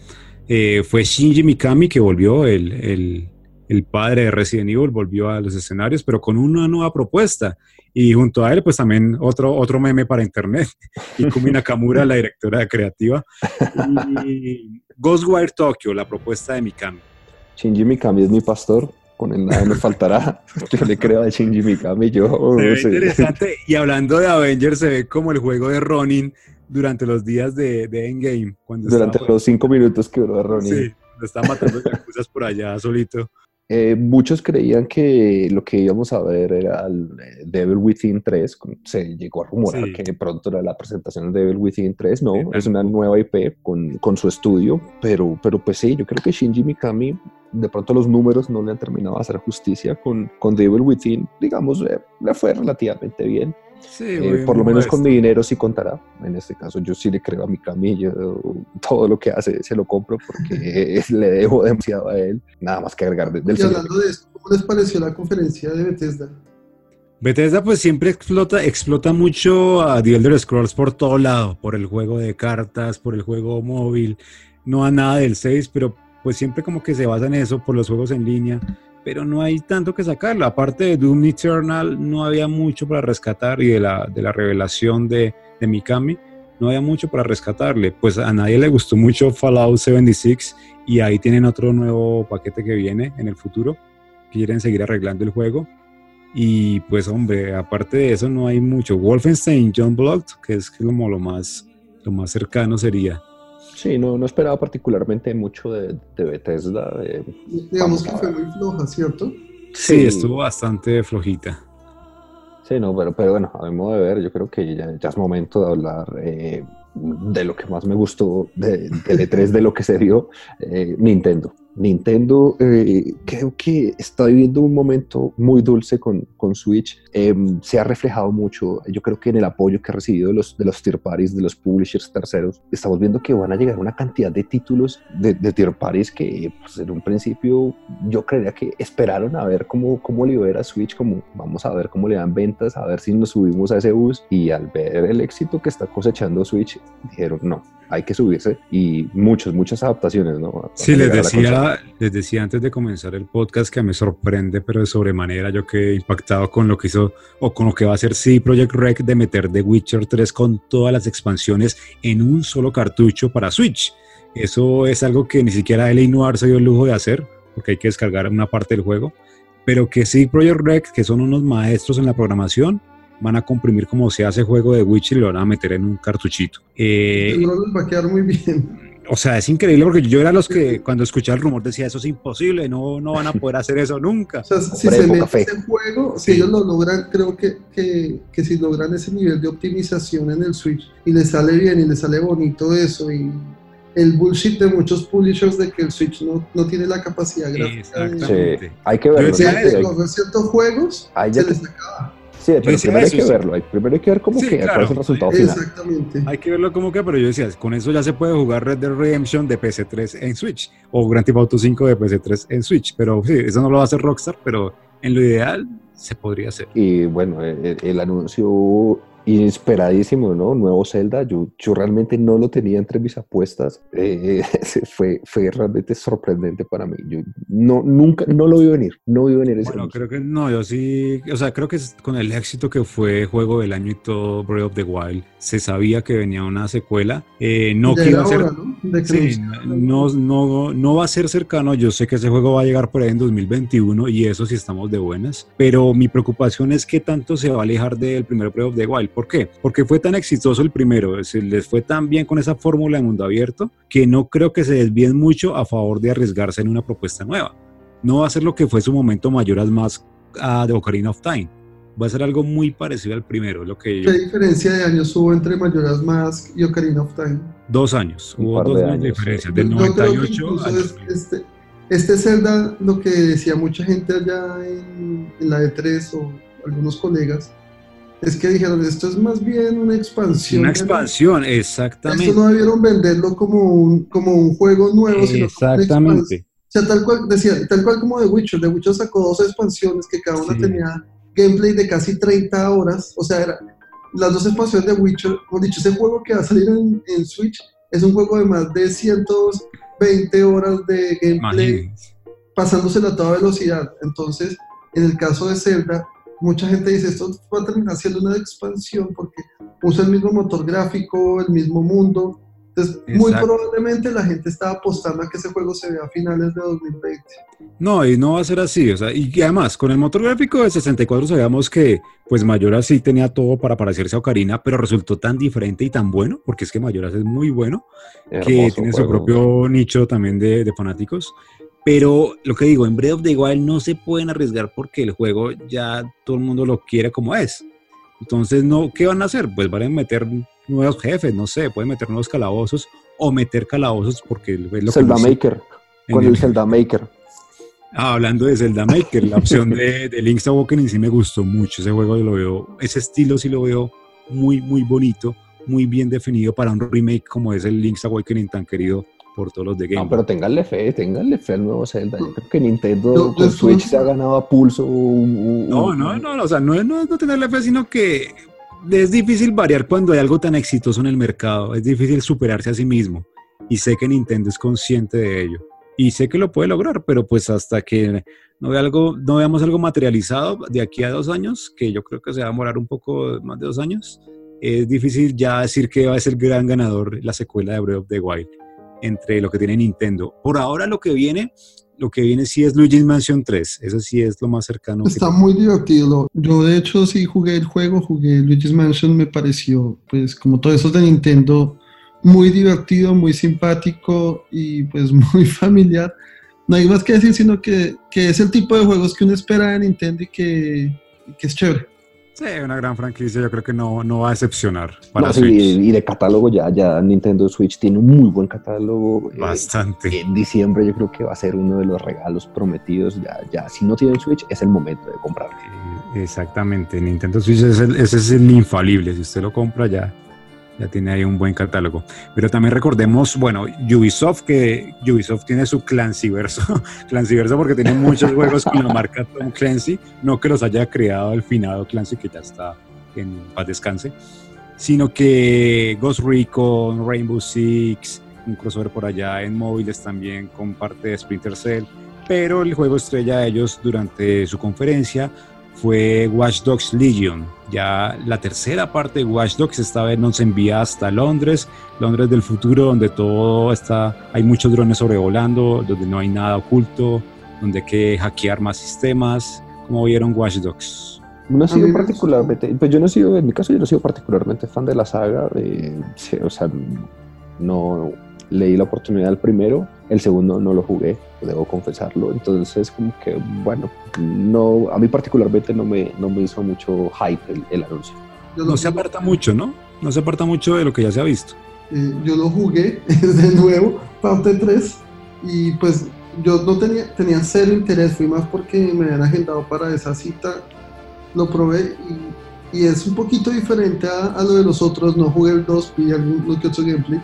eh, fue Shinji Mikami que volvió, el, el, el, padre de Resident Evil, volvió a los escenarios, pero con una nueva propuesta. Y junto a él, pues también otro, otro meme para internet, Ikumi Nakamura, la directora creativa, y Ghostwire Tokyo, la propuesta de Mikami. Shinji Mikami es mi pastor, con él nada me faltará. Yo le creo a Shinji Mikami. Yo, se ve interesante. Y hablando de Avengers, se ve como el juego de Ronin durante los días de, de Endgame. Cuando durante los cinco minutos que duró Ronin. Sí, lo está matando cosas por allá solito. Eh, muchos creían que lo que íbamos a ver era el eh, Devil Within 3. Se llegó a rumorar que pronto era la presentación de Devil Within 3. No, es una nueva IP con, con, su estudio. Pero, pero pues sí, yo creo que Shinji Mikami, de pronto los números no le han terminado de hacer justicia con, con Devil Within. Digamos, eh, le fue relativamente bien. Eh, por lo menos con mi dinero sí contará. En este caso yo sí le creo a mi camilla, todo lo que hace se lo compro porque le debo demasiado a él. Nada más que agregar desde el Y hablando de esto, ¿cómo les pareció la conferencia de Bethesda? Bethesda pues siempre explota, explota mucho a The Elder Scrolls por todo lado, por el juego de cartas, por el juego móvil, no a nada del 6, pero pues siempre como que se basa en eso, por los juegos en línea, pero no hay tanto que sacarlo. Aparte de Doom Eternal, no había mucho para rescatar y de la, de la revelación de, de Mikami, no había mucho para rescatarle. Pues a nadie le gustó mucho Fallout 76 y ahí tienen otro nuevo paquete que viene en el futuro, quieren seguir arreglando el juego y pues hombre, aparte de eso no hay mucho. Wolfenstein John Blood, que es como lo más, lo más cercano sería. Sí, no, no esperaba particularmente mucho de, de Bethesda. Digamos que fue muy floja, ¿cierto? Sí, estuvo bastante flojita. Sí, no, pero, pero bueno, a mi modo de ver, yo creo que ya, ya es momento de hablar eh, de lo que más me gustó de, de E3, de lo que se dio, eh, Nintendo. Nintendo eh, creo que está viviendo un momento muy dulce con, con Switch. Em, se ha reflejado mucho, yo creo que en el apoyo que ha recibido de los, de los tier parties, de los publishers terceros. Estamos viendo que van a llegar una cantidad de títulos de, de tier parties que pues, en un principio yo creía que esperaron a ver cómo, cómo libera Switch, como vamos a ver cómo le dan ventas, a ver si nos subimos a ese bus. Y al ver el éxito que está cosechando Switch, dijeron no, hay que subirse y muchas, muchas adaptaciones, ¿no? Sí, les decía, les decía antes de comenzar el podcast que me sorprende, pero de sobremanera yo quedé impactado con lo que hizo o con lo que va a hacer sí Project Rec de meter The Witcher 3 con todas las expansiones en un solo cartucho para Switch. Eso es algo que ni siquiera L.A. Noir se dio el lujo de hacer, porque hay que descargar una parte del juego, pero que sí Project Rec, que son unos maestros en la programación, van a comprimir como se hace juego de Witcher y lo van a meter en un cartuchito. Eh, no les va a quedar muy bien. O sea, es increíble porque yo era los que cuando escuchaba el rumor decía eso es imposible, no, no van a poder hacer eso nunca. O sea, si se mete ese juego, si ellos lo logran, creo que, que, que, si logran ese nivel de optimización en el Switch y les sale bien y les sale bonito eso y el bullshit de muchos publishers de que el Switch no, no tiene la capacidad gráfica. Exactamente. Hay que verlo. Si ciertos juegos, se les acaba. Sí, pero primero hay que verlo, primero hay que ver cómo queda, cuál es el resultado final. Exactamente. Hay que verlo cómo queda, pero yo decía, con eso ya se puede jugar Red Dead Redemption de PC3 en Switch, o Grand Theft Auto 5 de PC3 en Switch, pero sí, eso no lo va a hacer Rockstar, pero en lo ideal se podría hacer. Y bueno, el, el anuncio inesperadísimo, ¿no? Nuevo Zelda, yo, yo realmente no lo tenía entre mis apuestas, eh, fue, fue realmente sorprendente para mí, yo no, nunca, no lo vi venir, no vi venir ese Bueno, creo que no, yo sí, o sea, creo que con el éxito que fue Juego del Año y todo Breath of the Wild, se sabía que venía una secuela, eh, no que iba a ser, ¿no? Sí, no, no, no va a ser cercano, yo sé que ese juego va a llegar por ahí en 2021 y eso sí estamos de buenas, pero mi preocupación es que tanto se va a alejar del primer Breath of the Wild, ¿Por qué? Porque fue tan exitoso el primero, se les fue tan bien con esa fórmula de mundo abierto que no creo que se desvíen mucho a favor de arriesgarse en una propuesta nueva. No va a ser lo que fue su momento Mayoras Mask de Ocarina of Time. Va a ser algo muy parecido al primero. Lo que ¿Qué diferencia de años hubo entre Mayoras Mask y Ocarina of Time? Dos años. hubo dos años de diferencia. Del 98 este, este Zelda, lo que decía mucha gente allá en, en la E3 o algunos colegas, es que dijeron, esto es más bien una expansión. Una expansión, exactamente. Esto no debieron venderlo como un, como un juego nuevo, sino Exactamente. o sea, tal cual, decía, tal cual como The Witcher. The Witcher sacó dos expansiones que cada una tenía gameplay de casi 30 horas. O sea, era, las dos expansiones de Witcher, como dicho, ese juego que va a salir en, en Switch es un juego de más de 120 horas de gameplay, pasándoselo a toda velocidad. Entonces, en el caso de Zelda, mucha gente dice esto va a terminar siendo una expansión porque usa el mismo motor gráfico, el mismo mundo. Entonces, muy probablemente la gente está apostando a que ese juego se vea a finales de 2020. No, y no va a ser así. O sea, y además, con el motor gráfico de 64 sabíamos que pues Mayoras sí tenía todo para parecerse a Ocarina, pero resultó tan diferente y tan bueno, porque es que Mayoras es muy bueno, que tiene su propio nicho también de, de fanáticos. Pero lo que digo, en Breath of the Wild no se pueden arriesgar porque el juego ya todo el mundo lo quiere como es. Entonces, no, ¿qué van a hacer? Pues van a meter nuevos jefes, no sé, pueden meter nuevos calabozos o meter calabozos porque es lo Zelda Maker, con el, Zelda Maker. Ah, hablando de Zelda Maker, la opción de, de Link's Awakening sí me gustó mucho. Ese juego lo veo, ese estilo sí lo veo muy, muy bonito, muy bien definido para un remake como es el Link's Awakening tan querido por todos los de Game No, pero ténganle fe, ténganle fe al nuevo Zelda. Yo creo que Nintendo con Switch se ha ganado a pulso. no, no, no, o sea, no es no, no tenerle fe, sino que es difícil variar cuando hay algo tan exitoso en el mercado. Es difícil superarse a sí mismo. Y sé que Nintendo es consciente de ello. Y sé que lo puede lograr, pero pues hasta que no, ve algo, no veamos algo materializado de aquí a dos años, que yo creo que se va a demorar un poco más de dos años, es difícil ya decir que va a ser gran ganador la secuela de Breath of the Wild entre lo que tiene Nintendo. Por ahora lo que viene, lo que viene sí es Luigi's Mansion 3, eso sí es lo más cercano. Está muy divertido. Yo de hecho sí jugué el juego, jugué Luigi's Mansion, me pareció pues como todo eso de Nintendo muy divertido, muy simpático y pues muy familiar. No hay más que decir, sino que, que es el tipo de juegos que uno espera de Nintendo y que, que es chévere. Sí, una gran franquicia, yo creo que no, no va a decepcionar. Para no, sí, y de catálogo ya, ya Nintendo Switch tiene un muy buen catálogo. Eh, Bastante. Eh, en diciembre yo creo que va a ser uno de los regalos prometidos. Ya, ya si no tienen Switch es el momento de comprarlo. Exactamente, Nintendo Switch es el, ese es el infalible. Si usted lo compra ya, ya tiene ahí un buen catálogo. Pero también recordemos, bueno, Ubisoft, que Ubisoft tiene su Clancyverso, Clancyverso porque tiene muchos juegos con la marca Tom Clancy, no que los haya creado el finado Clancy, que ya está en paz descanse, sino que Ghost Recon, Rainbow Six, un crossover por allá en móviles también con parte de Splinter Cell, pero el juego estrella de ellos durante su conferencia fue Watch Dogs Legion. Ya la tercera parte de Watch Dogs esta vez nos envía hasta Londres, Londres del futuro, donde todo está, hay muchos drones sobrevolando, donde no hay nada oculto, donde hay que hackear más sistemas. ¿Cómo vieron Watch Dogs? No he sido particularmente, pues yo no he sido, en mi caso yo no he sido particularmente fan de la saga, de, o sea, no leí la oportunidad del primero, el segundo no lo jugué, debo confesarlo. Entonces, como que, bueno, no, a mí particularmente no me, no me hizo mucho hype el, anuncio. No se aparta mucho, ¿no? No se aparta mucho de lo que ya se ha visto. Eh, yo lo jugué de nuevo, parte 3, y pues yo no tenía, tenía cero interés, fui más porque me habían agendado para esa cita, lo probé y, y es un poquito diferente a, a, lo de los otros, no jugué el 2, vi algún que otro gameplay,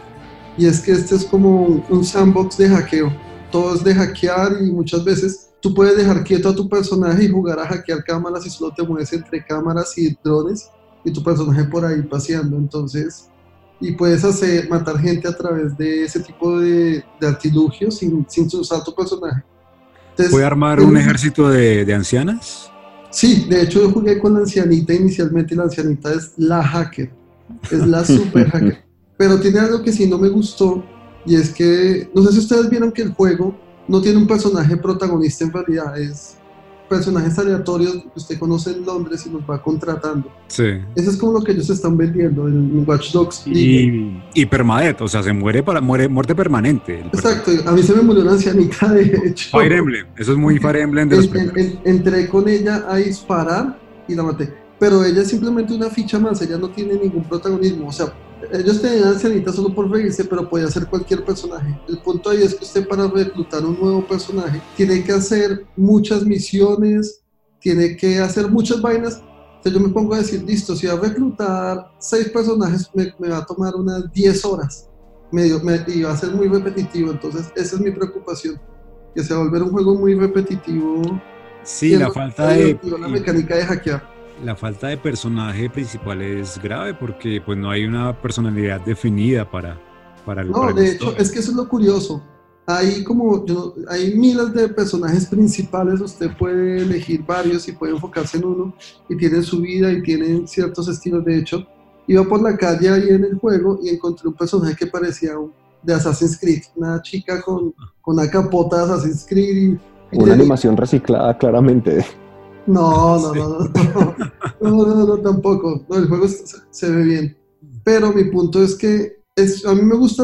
y es que este es como un sandbox de hackeo. Todo es de hackear y muchas veces tú puedes dejar quieto a tu personaje y jugar a hackear cámaras y solo te mueves entre cámaras y drones y tu personaje por ahí paseando. Entonces, y puedes hacer, matar gente a través de ese tipo de, de artilugios sin, sin usar tu personaje. ¿Puede armar un ejército de, de, ancianas? Sí, de hecho yo jugué con la ancianita inicialmente y la ancianita es la hacker, es la super hacker. Pero tiene algo que sí no me gustó y es que, no sé si ustedes vieron que el juego no tiene un personaje protagonista en realidad, es personajes aleatorios que usted conoce en Londres y los va contratando. Sí. Eso es como lo que ellos están vendiendo en Watch Dogs. Y, y permadet, o sea, se muere para muere muerte permanente. Exacto, a mí se me murió una ancianita de hecho. Fire Emblem, eso es muy Fire Emblem de los en, en, Entré con ella a disparar y la maté. Pero ella es simplemente una ficha más, ella no tiene ningún protagonismo. O sea, ellos tenían ancianita solo por reírse, pero podía ser cualquier personaje. El punto ahí es que usted para reclutar un nuevo personaje tiene que hacer muchas misiones, tiene que hacer muchas vainas. Entonces yo me pongo a decir, listo, si voy a reclutar seis personajes, me, me va a tomar unas 10 horas. Medio, me, y va a ser muy repetitivo. Entonces esa es mi preocupación, que se va a volver un juego muy repetitivo. Sí, la falta de... La mecánica de hackear la falta de personaje principal es grave porque pues no hay una personalidad definida para, para el No, de hecho, es que eso es lo curioso. Hay como, yo, hay miles de personajes principales, usted puede elegir varios y puede enfocarse en uno y tienen su vida y tienen ciertos estilos. De hecho, iba por la calle ahí en el juego y encontré un personaje que parecía un, de Assassin's Creed, una chica con, con una capota de Assassin's Creed. Y, una animación reciclada claramente. No, no, no, no, no, no, no, tampoco. No, el juego se, ve bien. Pero mi punto es que es, a mí me gusta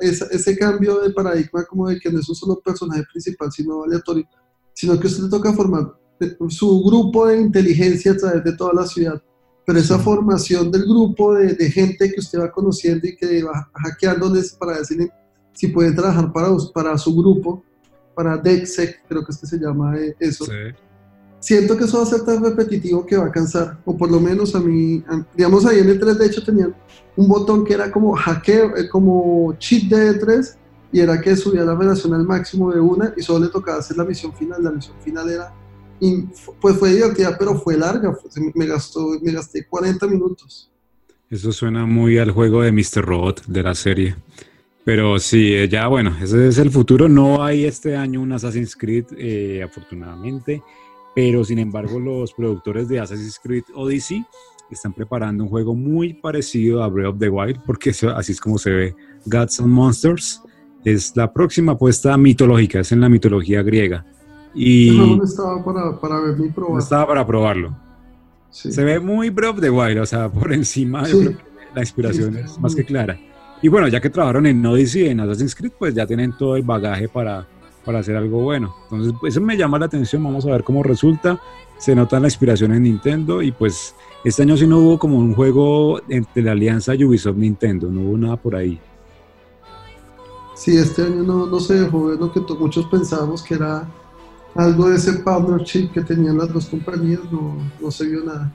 ese cambio de paradigma como de que no es un solo personaje principal, sino aleatorio, sino que usted le toca formar su grupo de inteligencia a través de toda la ciudad. Pero esa formación del grupo de, de gente que usted va conociendo y que va hackeándoles para decirle si pueden trabajar para, para su grupo, para DexSec, creo que es que se llama eh, eso. Siento que eso va a ser tan repetitivo que va a cansar, o por lo menos a mí, digamos ahí en el 3 de hecho tenían un botón que era como hackeo, eh, como cheat de E3, y era que subía la relación al máximo de una y solo le tocaba hacer la misión final. La misión final era, pues fue divertida, pero fue larga, me, gastó, me gasté 40 minutos. Eso suena muy al juego de Mr. Robot de la serie. Pero sí, eh, ya bueno, ese es el futuro. No hay este año un Assassin's Creed, eh, afortunadamente, pero sin embargo los productores de Assassin's Creed Odyssey están preparando un juego muy parecido a Breath of the Wild, porque así es como se ve Gods and Monsters. Es la próxima apuesta mitológica, es en la mitología griega. Y no estaba para, para ver mi No estaba para probarlo. Se ve muy Breath of the Wild, o sea, por encima la inspiración es más que clara. Y bueno, ya que trabajaron en Odyssey y en Assassin's Creed, pues ya tienen todo el bagaje para, para hacer algo bueno. Entonces, eso me llama la atención, vamos a ver cómo resulta. Se nota la inspiración en Nintendo y pues este año sí no hubo como un juego entre la alianza Ubisoft-Nintendo, no hubo nada por ahí. Sí, este año no, no se dejó ver lo que muchos pensábamos que era algo de ese partnership que tenían las dos compañías, no, no se vio nada.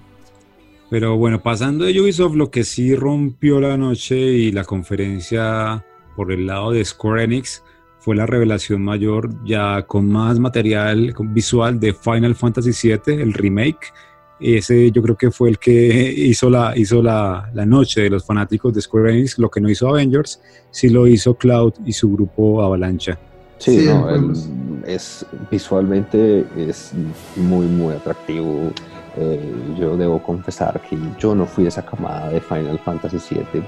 Pero bueno, pasando de Ubisoft, lo que sí rompió la noche y la conferencia por el lado de Square Enix fue la revelación mayor ya con más material visual de Final Fantasy VII, el remake. Ese yo creo que fue el que hizo la, hizo la, la noche de los fanáticos de Square Enix, lo que no hizo Avengers, sí lo hizo Cloud y su grupo Avalancha. Sí, no, es visualmente es muy muy atractivo eh, yo debo confesar que yo no fui esa camada de Final Fantasy VII.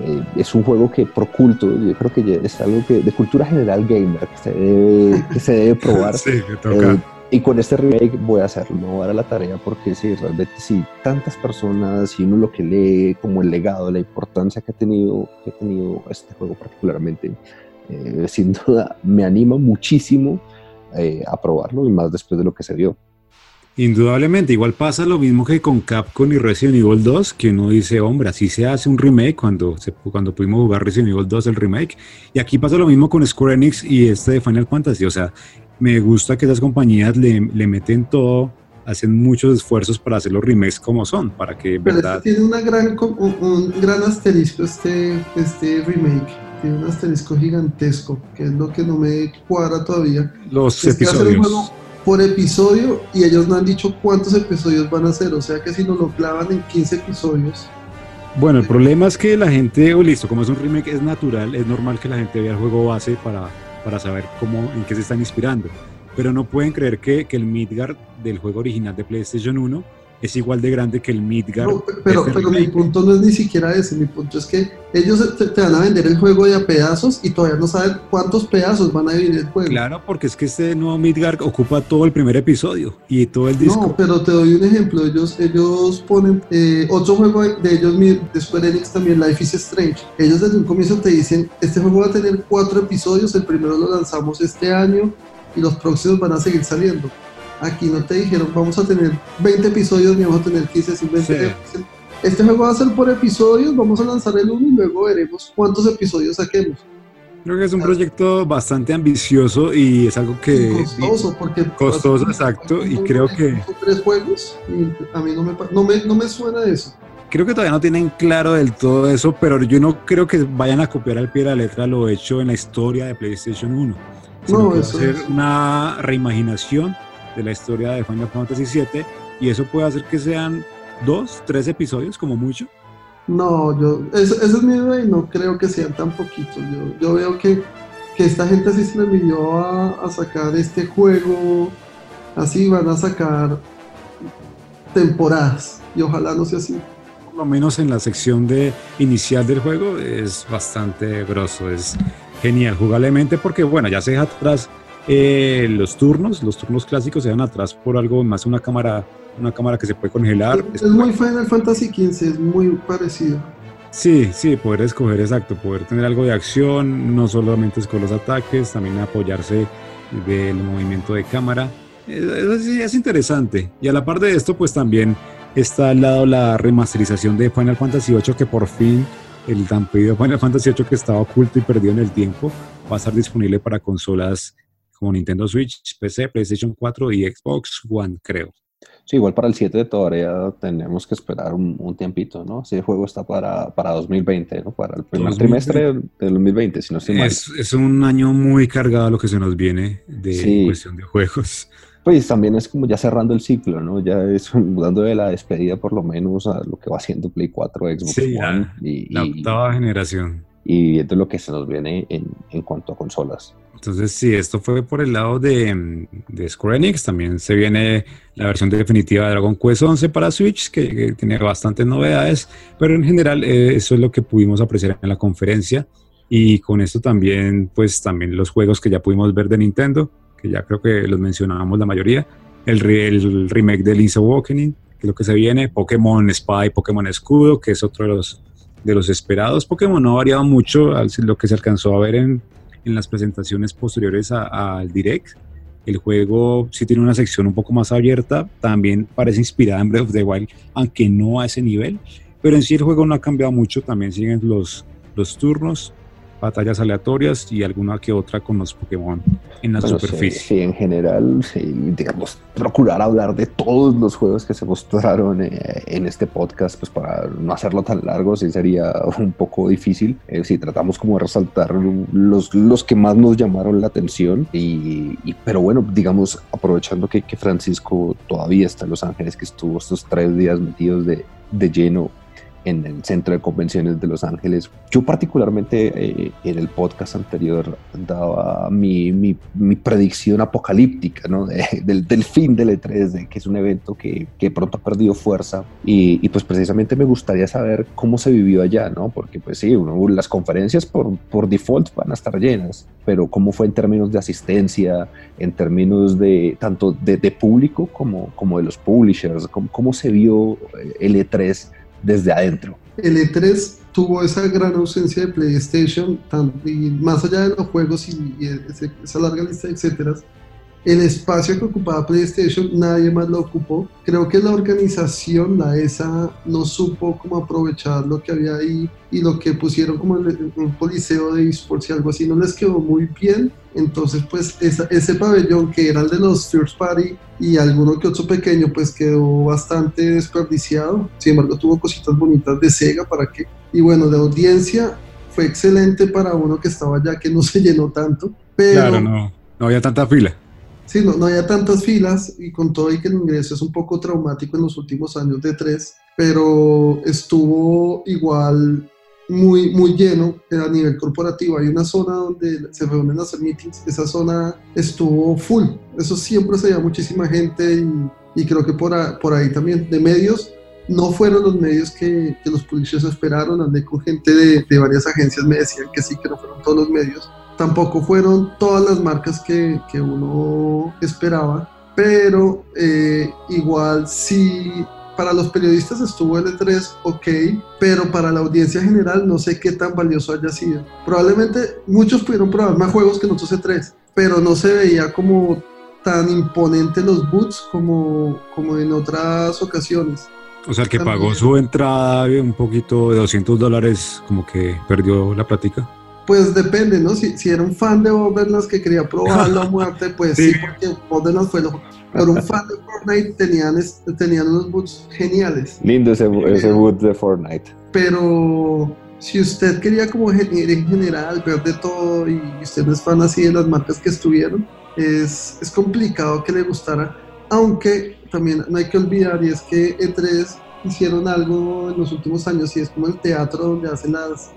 Eh, es un juego que por culto, yo creo que es algo que de cultura general gamer que se debe, que se debe probar. sí, toca. Eh, y con este remake voy a hacerlo, voy a dar la tarea porque sí, realmente sí, tantas personas y uno lo que lee como el legado, la importancia que ha tenido, que ha tenido este juego particularmente, sin duda me anima muchísimo a probarlo y más después de lo que se vio. Indudablemente, igual pasa lo mismo que con Capcom y Resident Evil 2, que uno dice, hombre, así se hace un remake cuando, se, cuando pudimos jugar Resident Evil 2, el remake. Y aquí pasa lo mismo con Square Enix y este de Final Fantasy. O sea, me gusta que esas compañías le, le meten todo, hacen muchos esfuerzos para hacer los remakes como son, para que Pero verdad... Este tiene una gran, un, gran asterisco este, este remake. Tiene un asterisco gigantesco, que es lo que no me cuadra todavía. Los episodios por episodio y ellos no han dicho cuántos episodios van a hacer, o sea que si nos lo clavan en 15 episodios. Bueno, el problema es que la gente, o listo, como es un remake, es natural, es normal que la gente vea el juego base para, para saber cómo, en qué se están inspirando. Pero no pueden creer que, que el Midgard del juego original de PlayStation 1 es igual de grande que el Midgard. pero, pero mi punto no es ni siquiera ese, mi punto es que ellos te, van a vender el juego de a pedazos y todavía no saben cuántos pedazos van a dividir el juego. Claro, porque es que este nuevo Midgard ocupa todo el primer episodio y todo el disco. No, pero te doy un ejemplo, ellos, ellos ponen eh, otro juego de ellos, de Square Enix también, Life is Strange. Ellos desde un comienzo te dicen, este juego va a tener cuatro episodios, el primero lo lanzamos este año y los próximos van a seguir saliendo Aquí no te dijeron, vamos a tener 20 episodios ni vamos a tener 15, 20. Este juego va a ser por episodios, vamos a lanzar el uno y luego veremos cuántos episodios saquemos. Creo que es un proyecto bastante ambicioso y es algo que... costoso, porque... Costoso, exacto, y creo que... Tres juegos y a mí no me, no, me, no me suena eso. Creo que todavía no tienen claro del todo eso, pero yo no creo que vayan a copiar al pie de la letra lo hecho en la historia de PlayStation 1. No, eso es una reimaginación de la historia de Final Fantasy VII y eso puede hacer que sean dos, tres episodios como mucho. No, yo, eso, es mi idea y no creo que sean tan poquitos. Yo, yo veo que, que, esta gente sí se le envió a, a, sacar este juego, así van a sacar temporadas y ojalá no sea así. Por lo menos en la sección de inicial del juego es bastante grosso, es genial jugablemente porque bueno, ya se deja atrás eh, los turnos, los turnos clásicos se dan atrás por algo más una cámara, una cámara que se puede congelar. Es, muy Final Fantasy XV, es muy parecido. Sí, sí, poder escoger exacto, poder tener algo de acción, no solamente es con los ataques, también apoyarse del movimiento de cámara. Sí es interesante. Y a la par de esto, pues también está al lado la remasterización de Final Fantasy VIII, que por fin el tan pedido Final Fantasy VIII que estaba oculto y perdido en el tiempo va a estar disponible para consolas como Nintendo Switch, PC, PlayStation 4 y Xbox One, creo. Sí, igual para el 7 todavía tenemos que esperar un, tiempito, ¿no? Si el juego está para, para 2020, ¿no? Para el primer trimestre del 2020, si no estoy mal. Es, un año muy cargado lo que se nos viene de cuestión de juegos. Pues también es como ya cerrando el ciclo, ¿no? Ya es dando de la despedida por lo menos a lo que va haciendo Play 4, Xbox One. y, la octava generación. Y viendo lo que se nos viene en, en cuanto a consolas. Entonces, sí, esto fue por el lado de, de, Square Enix. También se viene la versión definitiva de Dragon Quest 11 para Switch, que, tiene bastantes novedades, pero en general eh, eso es lo que pudimos apreciar en la conferencia. Y con esto también, pues también los juegos que ya pudimos ver de Nintendo, que ya creo que los mencionábamos la mayoría, el, el remake de Link's Awakening, que es lo que se viene, Pokémon Spy, Pokémon Escudo, que es otro de los, de los esperados. Pokémon no ha variado mucho lo que se alcanzó a ver en en las presentaciones posteriores al Direct. El juego sí tiene una sección un poco más abierta, también parece inspirada en Breath of the Wild, aunque no a ese nivel, pero en sí el juego no ha cambiado mucho, también siguen los, los turnos, batallas aleatorias y alguna que otra con los Pokémon en la superficie. Sí, en general, digamos, procurar hablar de todos los juegos que se mostraron eh, en este podcast, pues para no hacerlo tan largo, sí sería un poco difícil. Eh, si tratamos como de resaltar los, los que más nos llamaron la atención, y, pero bueno, digamos, aprovechando que, que Francisco todavía está en Los Ángeles, que estuvo estos tres días metidos de, de lleno en el Centro de Convenciones de Los Ángeles. Yo particularmente eh, en el podcast anterior daba mi, mi, mi predicción apocalíptica ¿no? del, del, fin del E3, de que es un evento que, que pronto ha perdido fuerza y, y, pues precisamente me gustaría saber cómo se vivió allá, ¿no? porque pues sí, uno, las conferencias por, por default van a estar llenas, pero cómo fue en términos de asistencia, en términos de tanto de, de público como, como de los publishers, cómo, cómo se vio eh, el E3 desde adentro. El E3 tuvo esa gran ausencia de PlayStation, y más allá de los juegos y, esa larga lista de etcétera, el espacio que ocupaba PlayStation nadie más lo ocupó. Creo que la organización, la ESA, no supo cómo aprovechar lo que había ahí y lo que pusieron como un policeo de esports y algo así no les quedó muy bien. Entonces, pues ese pabellón que era el de los First Party y alguno que otro pequeño, pues quedó bastante desperdiciado. Sin embargo, tuvo cositas bonitas de Sega para que. Y bueno, de audiencia fue excelente para uno que estaba allá, que no se llenó tanto. Claro, no, no había tanta fila. Sí, no, no había tantas filas y con todo y que el ingreso es un poco traumático en los últimos años de tres, pero estuvo igual muy, muy lleno a nivel corporativo. Hay una zona donde se reúnen a hacer meetings, esa zona estuvo full, eso siempre se veía muchísima gente y, y creo que por, por ahí también de medios. No fueron los medios que, que los publishers esperaron, andé con gente de, de varias agencias, me decían que sí, que no fueron todos los medios, Tampoco fueron todas las marcas que, que uno esperaba, pero eh, igual sí, para los periodistas estuvo el E3 ok, pero para la audiencia general no sé qué tan valioso haya sido. Probablemente muchos pudieron probar más juegos que nosotros E3, pero no se veía como tan imponente los boots como, como en otras ocasiones. O sea, el que pagó su entrada un poquito de 200 dólares, como que perdió la plática. Pues depende, ¿no? Si, si era un fan de Borderlands que quería probar la muerte, pues sí, porque Borderlands fue lo... Pero un fan de Fortnite tenían, tenían unos boots geniales. Lindo ese, ese boot de Fortnite. Pero si usted quería como en general ver de todo y usted no es fan así de las marcas que estuvieron, es, es complicado que le gustara. Aunque también no hay que olvidar, y es que E3 hicieron algo en los últimos años y es como el teatro donde hacen las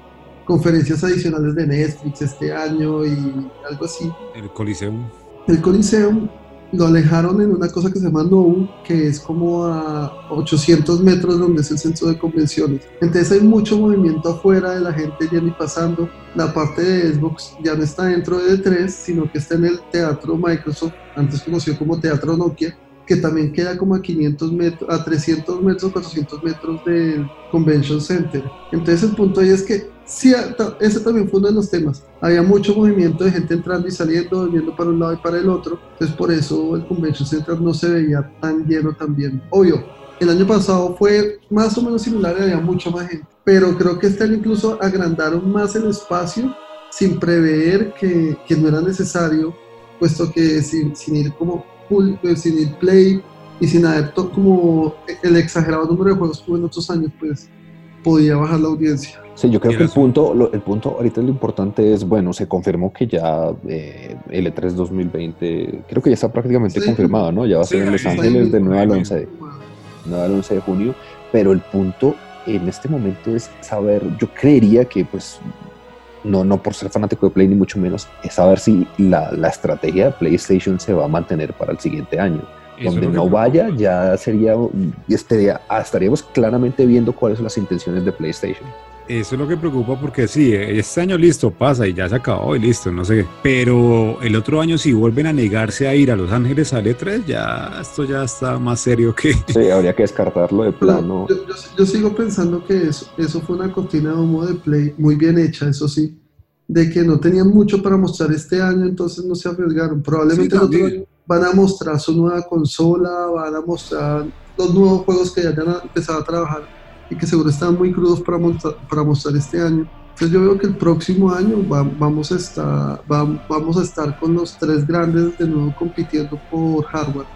conferencias adicionales de Netflix este año y algo así. El Coliseum. El Coliseum lo alejaron en una cosa que se llama NOU, que es como a 800 metros donde es el centro de convenciones. Entonces hay mucho movimiento afuera de la gente yendo y pasando. La parte de Xbox ya no está dentro de E3, sino que está en el Teatro Microsoft, antes conocido como Teatro Nokia, que también queda como a 500 metros, a 300 metros, 400 metros del Convention Center. Entonces el punto ahí es que sí, ese también fue uno de los temas. Había mucho movimiento de gente entrando y saliendo, yendo para un lado y para el otro. Entonces por eso el Convention Center no se veía tan lleno también. Obvio, el año pasado fue más o menos similar y había mucha más gente. Pero creo que este año incluso agrandaron más el espacio sin prever que, que no era necesario puesto que sin, ir como full, pues, sin ir play y sin haber como el exagerado número de juegos que hubo en otros años, pues podía bajar la audiencia. Sí, yo creo que el punto, lo- el punto ahorita lo importante es, bueno, se confirmó que ya eh, el E3 2020, creo que ya está prácticamente Sí. confirmado, ¿no? Ya va a ser Sí, en Los Ángeles de ahí- 9 al 11 de, 9 al 11 de junio, pero el punto en este momento es saber, yo creería que pues, no, no por ser fanático de Play ni mucho menos, es saber si la, la estrategia de PlayStation se va a mantener para el siguiente año. Eso Donde no vaya, ya sería, ah, estaríamos claramente viendo cuáles son las intenciones de PlayStation. Eso es lo que preocupa porque sí, este año listo, pasa y ya se acabó y listo, no sé. Pero el otro año si vuelven a negarse a ir a Los Ángeles al E3, ya esto ya está más serio que... Sí, habría que descartarlo de plano. yo, yo- yo sigo pensando que eso, eso fue una cortina de humo de Play muy bien hecha, eso sí, de que no tenían mucho para mostrar este año, entonces no se arriesgaron. Probablemente Sí, el otro también. año van a mostrar su nueva consola, van a mostrar los nuevos juegos que ya han empezado a trabajar y que seguro están muy crudos para, monta- para mostrar este año. Entonces yo veo que el próximo año va- vamos, a estar, va- vamos a estar con los tres grandes de nuevo compitiendo por hardware.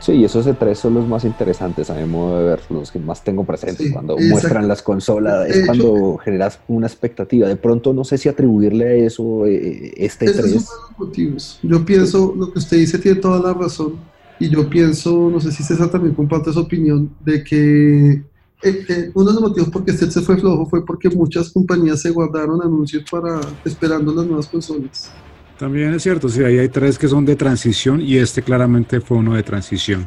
Sí, y esos E3 son los más interesantes a mi modo de ver, los que más tengo presentes. Sí, cuando exacto. muestran las consolas, es hecho- cuando generas una expectativa. De pronto no sé si atribuirle a eso eh, este es uno de E3. los motivos. Yo pienso, lo que usted dice tiene toda la razón, y yo pienso, no sé si César también comparte esa opinión, de que eh, eh, uno de los motivos por qué este se fue flojo fue porque muchas compañías se guardaron anuncios para esperando las nuevas consolas. También es cierto, sí, ahí hay tres que son de transición y este claramente fue uno de transición,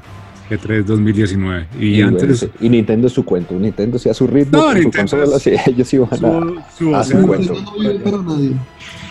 E3 2019. Y, Y, antes y Nintendo es su cuento. Nintendo sí a su ritmo, No, su consola, sí, ellos iban a... su.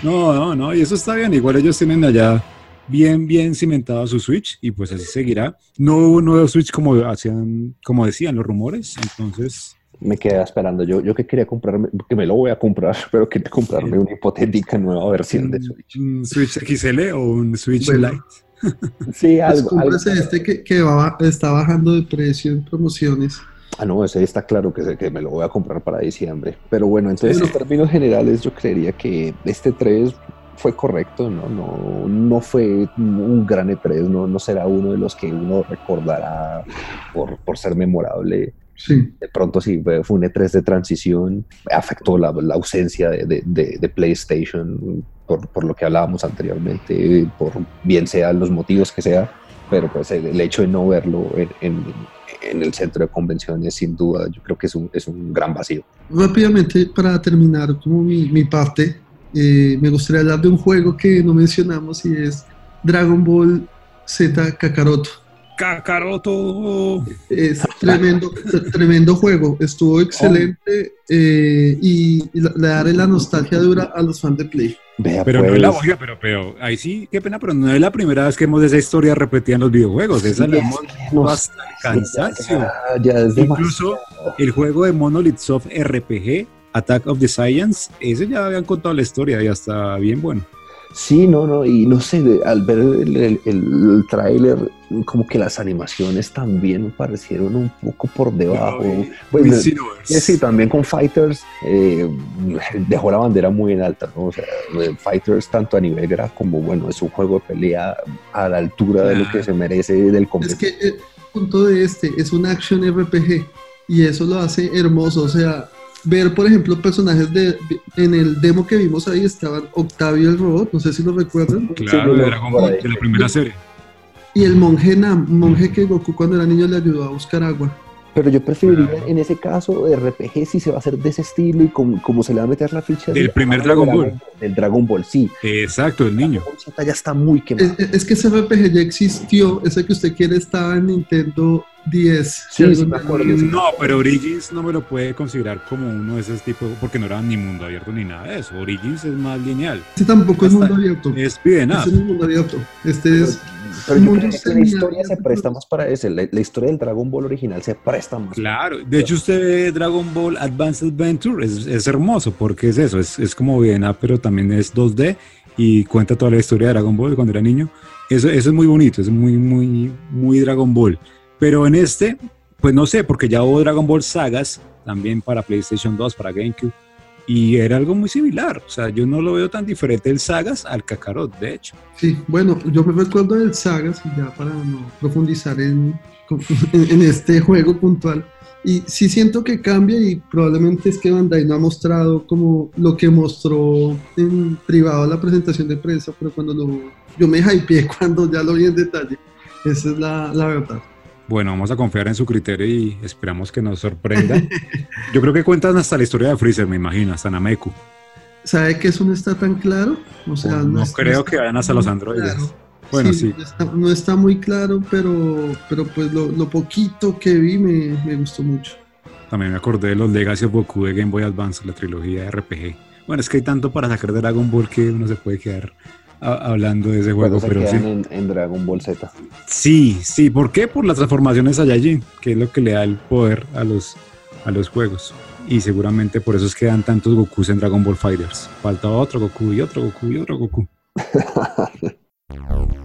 No, no, no, y eso está bien. Igual ellos tienen allá bien, bien cimentado su Switch y pues así seguirá. No hubo un nuevo Switch como hacían, como decían los rumores, entonces Me quedé esperando. Yo, yo que quería comprarme, que me lo voy a comprar, pero quería comprarme una hipotética nueva versión de Switch. un Switch XL o un Switch Bueno. Lite. Sí, Pues algo. algo. cómprese este que, que va- está bajando de precio en promociones. Ah, no, ese está claro que, que me lo voy a comprar para diciembre. Pero bueno, entonces Bueno. en términos generales yo creería que este 3 fue correcto, ¿no? No, no fue un gran E3, no, no será uno de los que uno recordará por, por ser memorable. Sí. De pronto sí, fue un E3 de transición, afectó la, la ausencia de, de- de- de PlayStation por, por lo que hablábamos anteriormente, por bien sean los motivos que sea, pero pues el, el hecho de no verlo en, en- en el centro de convenciones, sin duda, yo creo que es un, es un gran vacío. Rápidamente, para terminar como mi, mi parte, eh, me gustaría hablar de un juego que no mencionamos y es Dragon Ball Z Kakaroto. Kakaroto. Es tremendo, tremendo juego, estuvo excelente eh, y, y la- le daré la nostalgia dura a los fans de Play. Vea, Pero no pues, es la oiga, pero, pero ahí sí, qué pena, pero no es la primera vez que hemos de esa historia repetida en los videojuegos. Esa sí, la es hemos no hasta el sé, cansancio. ya, ya es Incluso demasiado. el juego de Monolith Soft RPG, Attack of the Science, ese ya habían contado la historia y hasta bien bueno. Sí, no, no, y no sé, de- al ver el, el, el tráiler, como que las animaciones también me parecieron un poco por debajo. Bueno, Xenoverse. eh, sí, también con Fighters eh, dejó la bandera muy en alta, ¿no? O sea, eh, Fighters tanto a nivel gráfico como, bueno, es un juego de pelea a la altura de lo que se merece del Es competidor. que el punto de este es un action RPG y eso lo hace hermoso. O sea, ver, por ejemplo, personajes de. En el demo que vimos ahí estaban Octavio el robot, no sé si lo recuerdan, Claro, de Dragon Ball, de la primera serie. y el monje Nam, monje que Goku cuando era niño le ayudó a buscar agua. Pero yo preferiría Claro. en ese caso RPG si se va a hacer de ese estilo y como, como se le va a meter la ficha Del de- primer ah, Dragon del Ball. Del Dragon Ball, sí. Exacto, el niño. Dragon ya está muy quemado. Es, es que ese RPG ya existió, ese que usted quiere estaba en Nintendo 10. Sí, sí, algún- me acuerdo. No, pero Origins no me lo puede considerar como uno de esos tipos, porque no era ni mundo abierto ni nada de eso. Origins es más lineal. Ese tampoco es mundo abierto. Es. Ese no es mundo abierto. Este es. Pero yo creo que la historia se pero- presta más para eso. La, la historia del Dragon Ball original se presta más. Claro, de hecho usted ve Dragon Ball Advanced Adventure, es, es hermoso porque es eso, es, es como bien, pero también es 2D y cuenta toda la historia de Dragon Ball cuando era niño. Eso, eso es muy bonito, es muy, muy, muy Dragon Ball. Pero en este, pues no sé, porque ya hubo Dragon Ball Sagas también para PlayStation 2, para GameCube. y era algo muy similar. O sea, yo no lo veo tan diferente el Sagas al Kakarot, de hecho. Sí, bueno, yo me recuerdo del Sagas, ya para no profundizar en, en este juego puntual. Y sí siento que cambia y probablemente es que Bandai no ha mostrado como lo que mostró en privado la presentación de prensa, pero cuando lo, yo me hypeé cuando ya lo vi en detalle. Esa es la, la verdad. Bueno, vamos a confiar en su criterio y esperamos que nos sorprenda. Yo creo que cuentan hasta la historia de Freezer, me imagino, hasta Nameku. ¿Sabe que eso no está tan claro? O sea, no, creo que vayan hasta los androides. Bueno, sí. No, está, muy claro, pero, pero pues lo, poquito que vi me, me, gustó mucho. También me acordé de los Legacy of Goku de Game Boy Advance, la trilogía de RPG. Bueno, es que hay tanto para sacar de Dragon Ball que uno se puede quedar hablando de ese juego. pero sí. En, Dragon Ball Z. Sí, sí. ¿Por qué? Por las transformaciones Saiyajin, que es lo que le da el poder a los, a los juegos. Y seguramente por eso es que dan tantos Gokus en Dragon Ball Fighters. Falta otro Goku y otro Goku y otro Goku.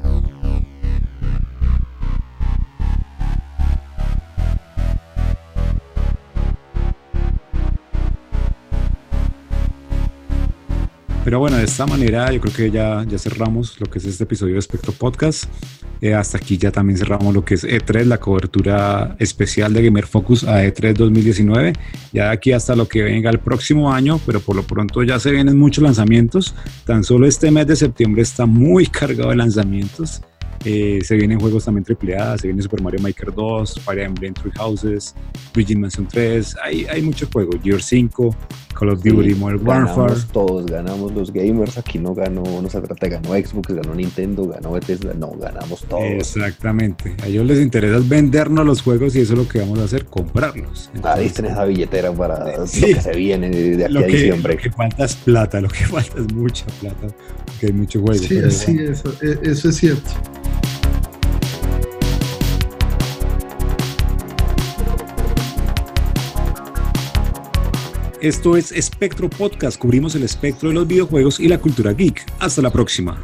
Pero bueno, de esta manera yo creo que ya, ya cerramos lo que es este episodio de Spectro Podcast. Eh, hasta aquí ya también cerramos lo que es E3, la cobertura especial de Gamer Focus a E3 2019. Ya de aquí hasta lo que venga el próximo año, pero por lo pronto ya se vienen muchos lanzamientos. Tan solo este mes de septiembre está muy cargado de lanzamientos. Eh, se vienen juegos también AAA, se viene Super Mario Maker 2, Fire Emblem Three Houses, Luigi Mansion 3, hay, hay muchos juegos, Gear 5, Call of Duty, Modern Warfare. Todos ganamos los gamers, aquí no ganó, no se trata, ganó Xbox, ganó Nintendo, ganó Bethesda, no, ganamos todos. Exactamente, a ellos les interesa vendernos los juegos y eso es lo que vamos a hacer, comprarlos. Ahí tenés esa billetera para lo que se viene de aquí a diciembre. Lo que falta es plata, lo que falta es mucha plata, porque hay mucho juego. Sí, sí, eso, e, eso es cierto. Esto es Espectro Podcast. Cubrimos el espectro de los videojuegos y la cultura geek. Hasta la próxima.